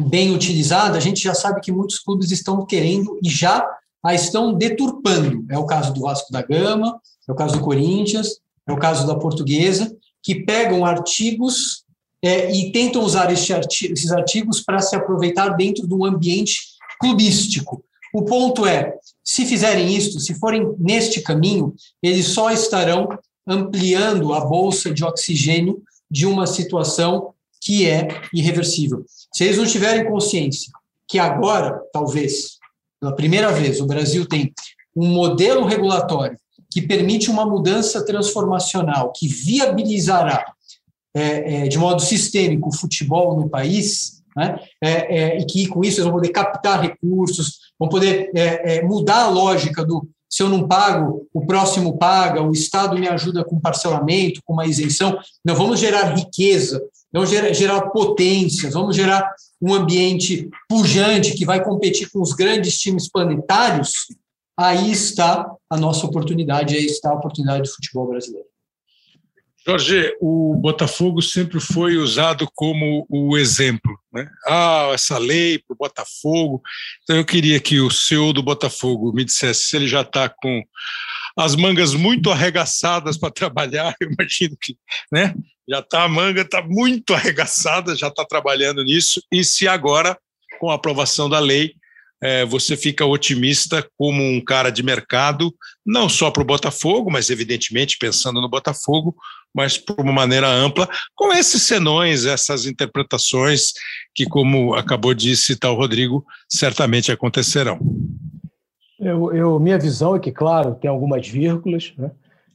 bem utilizada, a gente já sabe que muitos clubes estão querendo e já a estão deturpando. É o caso do Vasco da Gama, é o caso do Corinthians, é o caso da Portuguesa, que pegam artigos é, e tentam usar artigo, esses artigos para se aproveitar dentro do ambiente clubístico. O ponto é, se fizerem isso, se forem neste caminho, eles só estarão ampliando a bolsa de oxigênio de uma situação que é irreversível. Se eles não tiverem consciência que agora, talvez, pela primeira vez, o Brasil tem um modelo regulatório que permite uma mudança transformacional, que viabilizará é, é, de modo sistêmico o futebol no país, né? É, é, e que com isso eles vão poder captar recursos, vão poder é, é, mudar a lógica do se eu não pago, o próximo paga, o Estado me ajuda com parcelamento, com uma isenção. Não, vamos gerar riqueza, vamos gerar, gerar potências, vamos gerar um ambiente pujante que vai competir com os grandes times planetários. Aí está a nossa oportunidade, aí está a oportunidade do futebol brasileiro. Jorge, o Botafogo sempre foi usado como o exemplo. Né? Ah, essa lei para o Botafogo. Então, eu queria que o CEO do Botafogo me dissesse se ele já está com as mangas muito arregaçadas para trabalhar. Eu imagino que né? já está a manga está muito arregaçada, já está trabalhando nisso. E se agora, com a aprovação da lei, é, você fica otimista como um cara de mercado, não só para o Botafogo, mas evidentemente pensando no Botafogo, mas por uma maneira ampla, com esses senões, essas interpretações que, como acabou de citar o Rodrigo, certamente acontecerão. Eu, eu, minha visão é que, claro, tem algumas vírgulas, né?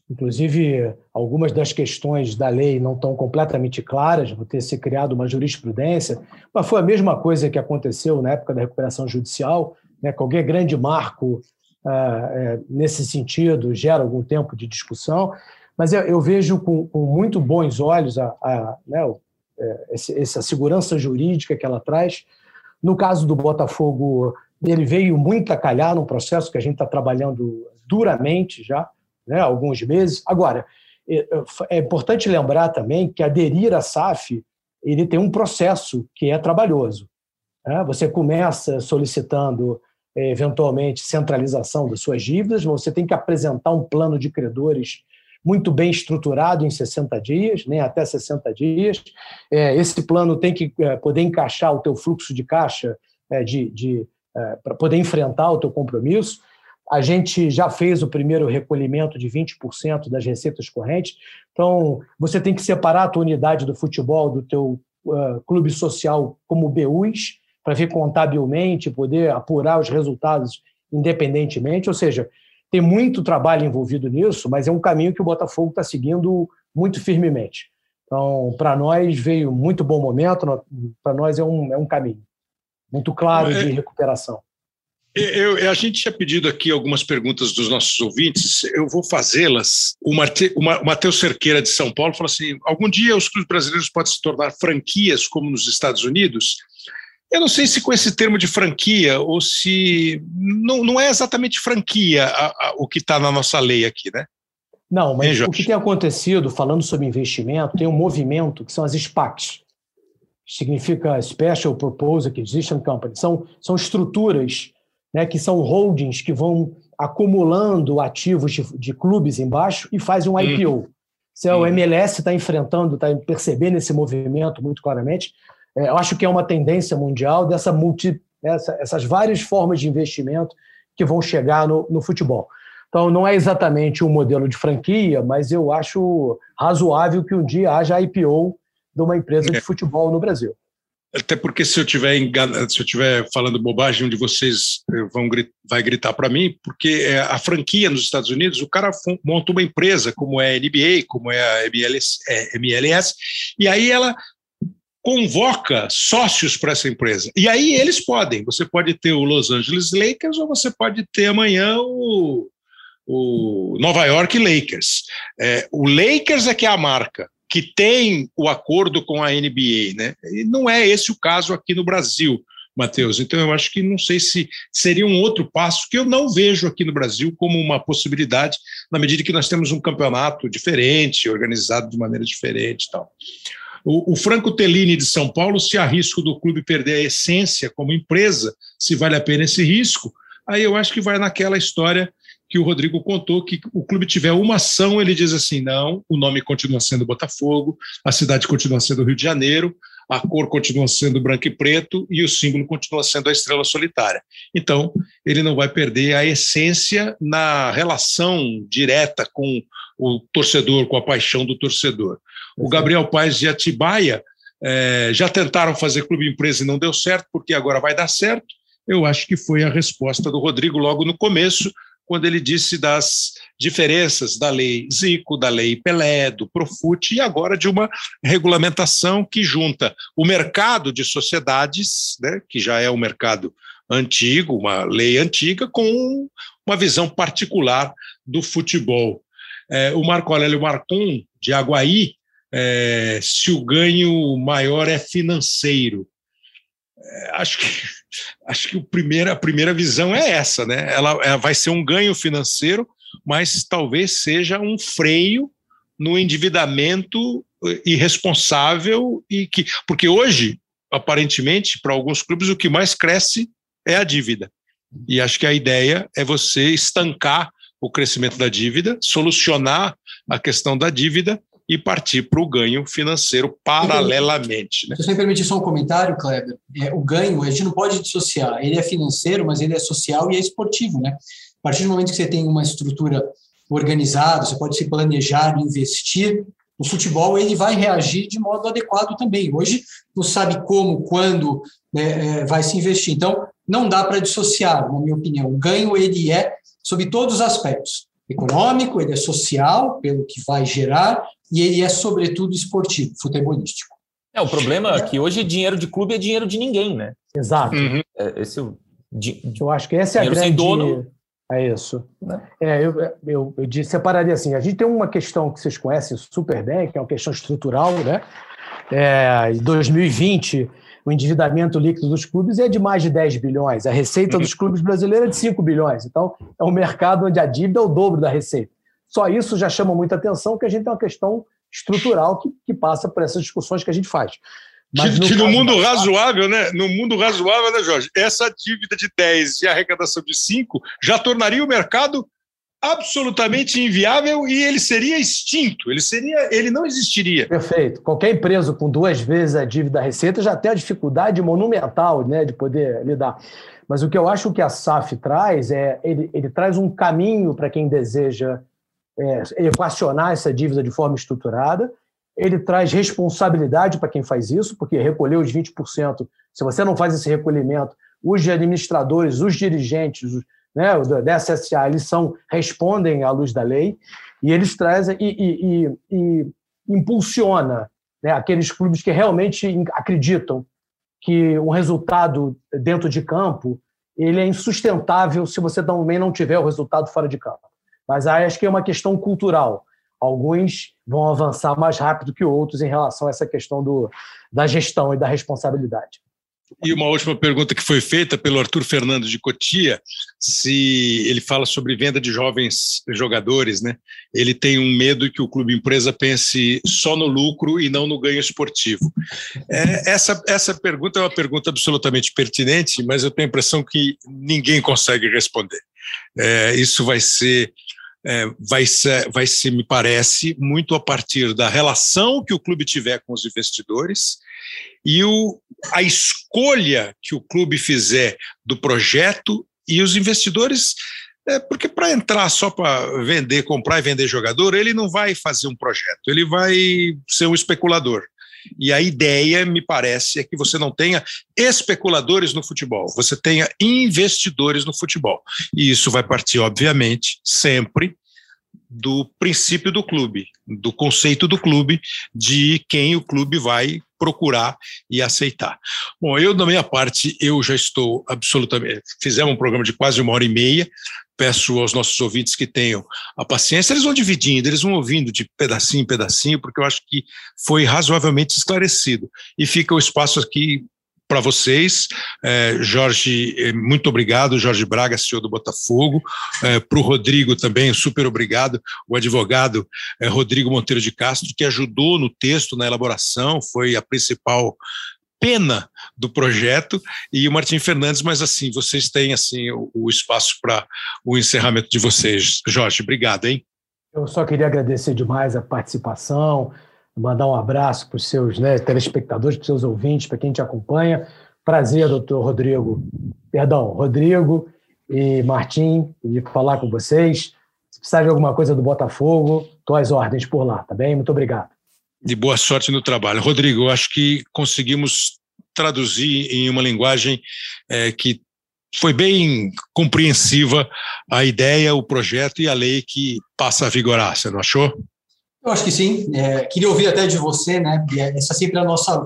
Inclusive algumas das questões da lei não estão completamente claras, vou ter ser criado uma jurisprudência, mas foi a mesma coisa que aconteceu na época da recuperação judicial, né? qualquer grande marco ah, é, nesse sentido gera algum tempo de discussão, mas eu, eu vejo com, com, muito bons olhos a, a né, é, essa segurança jurídica que ela traz. No caso do Botafogo, ele veio muito a calhar num processo que a gente está trabalhando duramente já, né, alguns meses. Agora, é, é importante lembrar também que aderir à SAF ele tem um processo que é trabalhoso. Né? Você começa solicitando é, eventualmente centralização das suas dívidas, você tem que apresentar um plano de credores muito bem estruturado em 60 dias, nem até 60 dias. É, esse plano tem que é, poder encaixar o teu fluxo de caixa é, de, de é, para poder enfrentar o teu compromisso. A gente já fez o primeiro recolhimento de 20% das receitas correntes. Então, você tem que separar a tua unidade do futebol do teu uh, clube social como BUs, para ver contabilmente, poder apurar os resultados independentemente. Ou seja, tem muito trabalho envolvido nisso, mas é um caminho que o Botafogo está seguindo muito firmemente. Então, para nós veio muito bom momento, para nós é um, é um caminho muito claro de recuperação. Eu, a gente tinha pedido aqui algumas perguntas dos nossos ouvintes, eu vou fazê-las. O, Mate, o Matheus Cerqueira, de São Paulo, falou assim: algum dia os clubes brasileiros podem se tornar franquias, como nos Estados Unidos? Eu não sei se com esse termo de franquia ou se. Não, não é exatamente franquia a, a, o que está na nossa lei aqui, né? Não, mas o que tem acontecido, falando sobre investimento, tem um movimento que são as SPACs. Significa Special Purpose Acquisition Company. São, são estruturas né, que são holdings que vão acumulando ativos de, de clubes embaixo e fazem um IPO. Hum. Se o MLS está enfrentando, está percebendo esse movimento muito claramente, é, eu acho que é uma tendência mundial dessa multi, essa, essas várias formas de investimento que vão chegar no, no futebol. Então, não é exatamente um modelo de franquia, mas eu acho razoável que um dia haja IPO de uma empresa de é. futebol no Brasil. Até porque se eu tiver se eu tiver falando bobagem, um de vocês eh, vão vai gritar para mim, porque é, a franquia nos Estados Unidos, o cara monta uma empresa como é a NBA, como é a MLS, é, MLS e aí ela convoca sócios para essa empresa. E aí eles podem. Você pode ter o Los Angeles Lakers ou você pode ter amanhã o, o Nova York Lakers. É, o Lakers é que é a marca que tem o acordo com a NBA, né? E não é esse o caso aqui no Brasil. Matheus. Então, eu acho que não sei se seria um outro passo que eu não vejo aqui no Brasil como uma possibilidade, na medida que nós temos um campeonato diferente, organizado de maneira diferente e tal. O, o Franco Tellini de São Paulo, se há risco do clube perder a essência como empresa, se vale a pena esse risco, aí eu acho que vai naquela história que o Rodrigo contou, que o clube tiver uma ação, ele diz assim: não, o nome continua sendo Botafogo, a cidade continua sendo Rio de Janeiro, a cor continua sendo branco e preto e o símbolo continua sendo a estrela solitária. Então, ele não vai perder a essência na relação direta com o torcedor, com a paixão do torcedor. O Gabriel Paes de Atibaia é, já tentaram fazer clube empresa e não deu certo, porque agora vai dar certo. Eu acho que foi a resposta do Rodrigo logo no começo, quando ele disse das diferenças da lei Zico, da lei Pelé, do Profut e agora de uma regulamentação que junta o mercado de sociedades, né, que já é um mercado antigo, uma lei antiga, com uma visão particular do futebol. É, o Marco Aurélio Marcon, de Aguaí, é, se o ganho maior é financeiro. Acho que, acho que o primeiro, a primeira visão é essa, né? Ela, ela vai ser um ganho financeiro, mas talvez seja um freio no endividamento irresponsável e que porque hoje aparentemente para alguns clubes o que mais cresce é a dívida e acho que a ideia é você estancar o crescimento da dívida, solucionar a questão da dívida e partir para o ganho financeiro paralelamente. Né? Se você me permitir só um comentário, Kleber, é, o ganho a gente não pode dissociar. Ele é financeiro, mas ele é social e é esportivo. Né? A partir do momento que você tem uma estrutura organizada, você pode se planejar, investir, o futebol ele vai reagir de modo adequado também. Hoje, não sabe como, quando né, é, vai se investir. Então, não dá para dissociar, na minha opinião. O ganho ele é sobre todos os aspectos. Econômico, ele é social, pelo que vai gerar, e ele é, sobretudo, esportivo, futebolístico. É, o problema é que hoje dinheiro de clube é dinheiro de ninguém, né? Exato. Uhum. É, esse, di, eu acho que essa é a grande... dono. É isso. Né? É, eu, eu, eu separaria assim, a gente tem uma questão que vocês conhecem super bem, que é uma questão estrutural, né? É, em 2020, o endividamento líquido dos clubes é de mais de 10 bilhões, a receita dos clubes brasileiros é de 5 bilhões. Então, é um mercado onde a dívida é o dobro da receita. Só isso já chama muita atenção, que a gente tem uma questão estrutural que, que passa por essas discussões que a gente faz. Mas que, no, que no mundo razoável, né? No mundo razoável, né, Jorge? Essa dívida de 10 e a arrecadação de 5 já tornaria o mercado absolutamente inviável e ele seria extinto, ele seria, ele não existiria. Perfeito. Qualquer empresa com duas vezes a dívida receita já tem a dificuldade monumental, né, de poder lidar. Mas o que eu acho que a SAF traz é ele, ele traz um caminho para quem deseja é, equacionar essa dívida de forma estruturada. Ele traz responsabilidade para quem faz isso, porque recolher os 20%, se você não faz esse recolhimento, os administradores, os dirigentes, os né, da SSA, eles são, respondem à luz da lei e eles trazem e, e, e, e impulsiona né, aqueles clubes que realmente acreditam que o resultado dentro de campo ele é insustentável se você também não tiver o resultado fora de campo. Mas acho que é uma questão cultural. Alguns vão avançar mais rápido que outros em relação a essa questão do, da gestão e da responsabilidade. E uma última pergunta que foi feita pelo Arthur Fernando de Cotia, se ele fala sobre venda de jovens jogadores, né? Ele tem um medo que o clube empresa pense só no lucro e não no ganho esportivo. É, essa, essa pergunta é uma pergunta absolutamente pertinente, mas eu tenho a impressão que ninguém consegue responder. É, isso vai ser é, vai, ser, vai ser, me parece, muito a partir da relação que o clube tiver com os investidores e o, a escolha que o clube fizer do projeto e os investidores. É, porque para entrar só para vender, comprar e vender jogador, ele não vai fazer um projeto, ele vai ser um especulador. E a ideia, me parece, é que você não tenha especuladores no futebol, você tenha investidores no futebol. E isso vai partir, obviamente, sempre do princípio do clube, do conceito do clube, de quem o clube vai procurar e aceitar. Bom, eu, da minha parte, eu já estou absolutamente. Fizemos um programa de quase uma hora e meia. Peço aos nossos ouvintes que tenham a paciência, eles vão dividindo, eles vão ouvindo de pedacinho em pedacinho, porque eu acho que foi razoavelmente esclarecido. E fica o espaço aqui para vocês. É, Jorge, é, muito obrigado, Jorge Braga, senhor do Botafogo. É, para o Rodrigo também, super obrigado, o advogado é, Rodrigo Monteiro de Castro, que ajudou no texto, na elaboração, foi a principal pena do projeto e o Martim Fernandes, mas assim, vocês têm assim o, o espaço para o encerramento de vocês. Jorge, obrigado, hein? Eu só queria agradecer demais a participação, mandar um abraço para os seus né, telespectadores, para os seus ouvintes, para quem te acompanha. Prazer, doutor Rodrigo, perdão, Rodrigo e Martim, de falar com vocês. Se precisar de alguma coisa do Botafogo, estou às ordens por lá, tá bem? Muito obrigado. De boa sorte no trabalho. Rodrigo, eu acho que conseguimos traduzir em uma linguagem é, que foi bem compreensiva a ideia, o projeto e a lei que passa a vigorar, você não achou? Eu acho que sim. É, queria ouvir até de você, né? É, essa é sempre a nossa,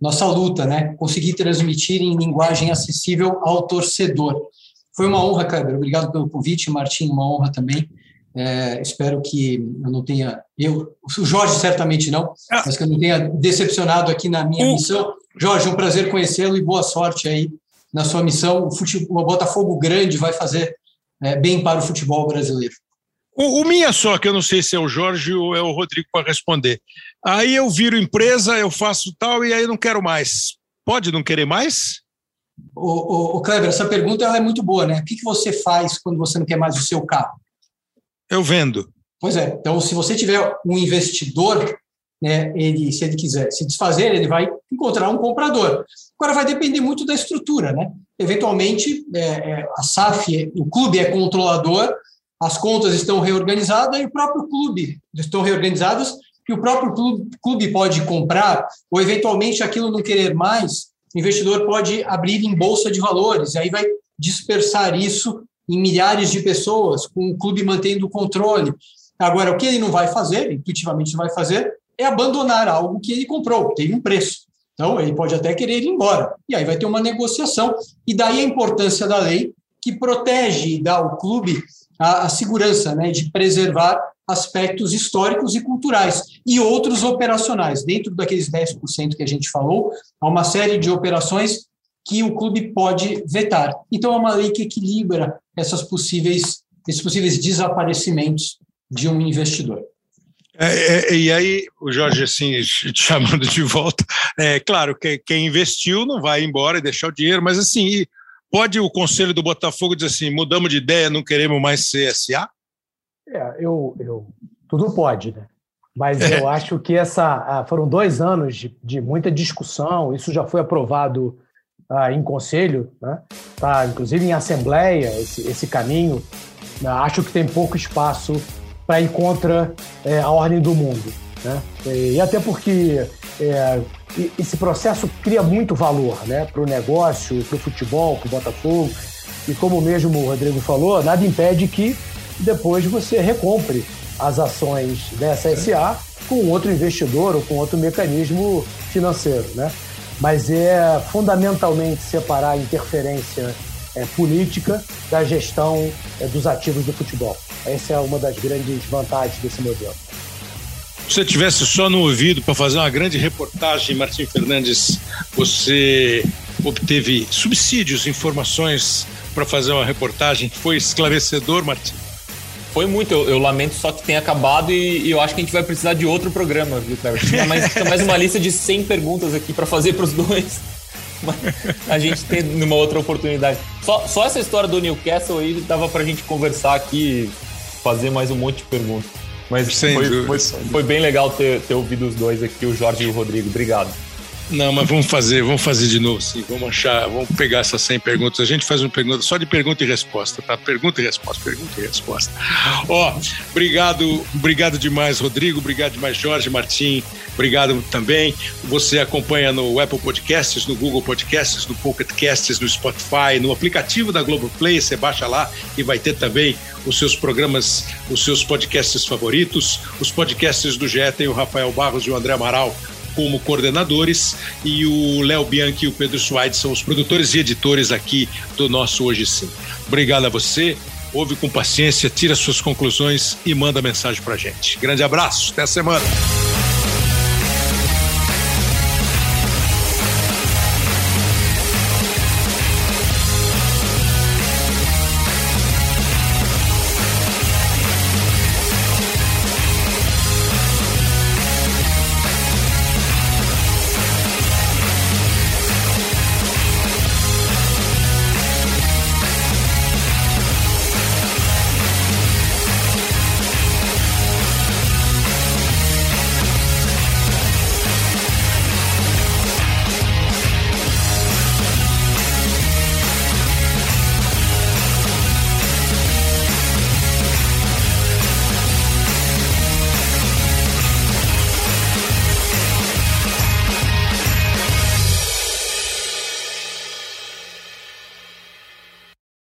nossa luta, né? Conseguir transmitir em linguagem acessível ao torcedor. Foi uma honra, Kleber. Obrigado pelo convite, Martim, uma honra também. É, espero que eu não tenha. Eu, o Jorge certamente não, ah. mas que eu não tenha decepcionado aqui na minha missão. Jorge, um prazer conhecê-lo e boa sorte aí na sua missão. O, futebol, o Botafogo grande vai fazer é, bem para o futebol brasileiro. O, o, minha só, que eu não sei se é o Jorge ou é o Rodrigo para responder. Aí eu viro empresa, eu faço tal e aí não quero mais. Pode não querer mais? O, o, o Kleber, essa pergunta é muito boa, né? O que, que você faz quando você não quer mais o seu carro? Eu vendo. Pois é. Então, se você tiver um investidor, né, ele, se ele quiser se desfazer, ele vai encontrar um comprador. Agora, vai depender muito da estrutura, né? Eventualmente, é, é, a SAF, o clube é controlador, as contas estão reorganizadas e o próprio clube estão reorganizadas que o próprio clube, pode comprar ou eventualmente aquilo não querer mais, o investidor pode abrir em bolsa de valores e aí vai dispersar isso em milhares de pessoas, com o clube mantendo o controle. Agora, o que ele não vai fazer, intuitivamente não vai fazer, é abandonar algo que ele comprou, teve um preço. Então, ele pode até querer ir embora. E aí vai ter uma negociação. E daí a importância da lei, que protege e dá ao clube a, a segurança né, de preservar aspectos históricos e culturais e outros operacionais. Dentro daqueles 10% que a gente falou, há uma série de operações que o clube pode vetar. Então, é uma lei que equilibra essas possíveis, esses possíveis desaparecimentos de um investidor. É, é, e aí, o Jorge, assim, te chamando de volta, é claro que quem investiu não vai embora e deixar o dinheiro, mas assim, pode o conselho do Botafogo dizer assim: mudamos de ideia, não queremos mais CSA? É, eu, eu tudo pode, né? Mas é. eu acho que essa foram dois anos de, de muita discussão, isso já foi aprovado ah, em conselho, né? tá, inclusive em assembleia, esse, esse caminho. Né? Acho que tem pouco espaço para ir contra é, a ordem do mundo. Né? E, até porque é, esse processo cria muito valor né? para o negócio, para o futebol, para o Botafogo. E como mesmo o Rodrigo falou, nada impede que depois você recompre as ações dessa SA com outro investidor ou com outro mecanismo financeiro. Né? Mas é fundamentalmente separar a interferência é, política da gestão é, dos ativos do futebol. Essa é uma das grandes vantagens desse modelo. Se você tivesse só no ouvido para fazer uma grande reportagem, Martim Fernandes, você obteve subsídios, informações para fazer uma reportagem. Foi esclarecedor, Martim? Foi muito, eu, eu, lamento só que tenha acabado e, e, eu acho que a gente vai precisar de outro programa, viu, Cleber? Tinha mais, tinha mais uma lista de 100 perguntas aqui para fazer para os dois. a gente tem numa outra oportunidade. Só, só essa história do Newcastle aí dava para a gente conversar aqui, fazer mais um monte de perguntas. Mas foi, foi, foi, bem legal ter, ter ouvido os dois aqui, o Jorge e o Rodrigo. Obrigado. Não, mas vamos fazer, vamos fazer de novo, sim. Vamos achar, vamos pegar essas 100 perguntas. A gente faz uma pergunta só de pergunta e resposta, tá? Pergunta e resposta, pergunta e resposta. Ó, obrigado, obrigado demais, Rodrigo. Obrigado demais, Jorge, Martim. Obrigado também. Você acompanha no Apple Podcasts, no Google Podcasts, no Pocket Casts, no Spotify, no aplicativo da Globoplay. Você baixa lá e vai ter também os seus programas, os seus podcasts favoritos. Os podcasts do GE tem o Rafael Barros e o André Amaral como coordenadores e o Léo Bianchi e o Pedro Suaide são os produtores e editores aqui do nosso Hoje Sim. Obrigado a você, ouve com paciência, tira suas conclusões e manda mensagem para gente. Grande abraço, até a semana.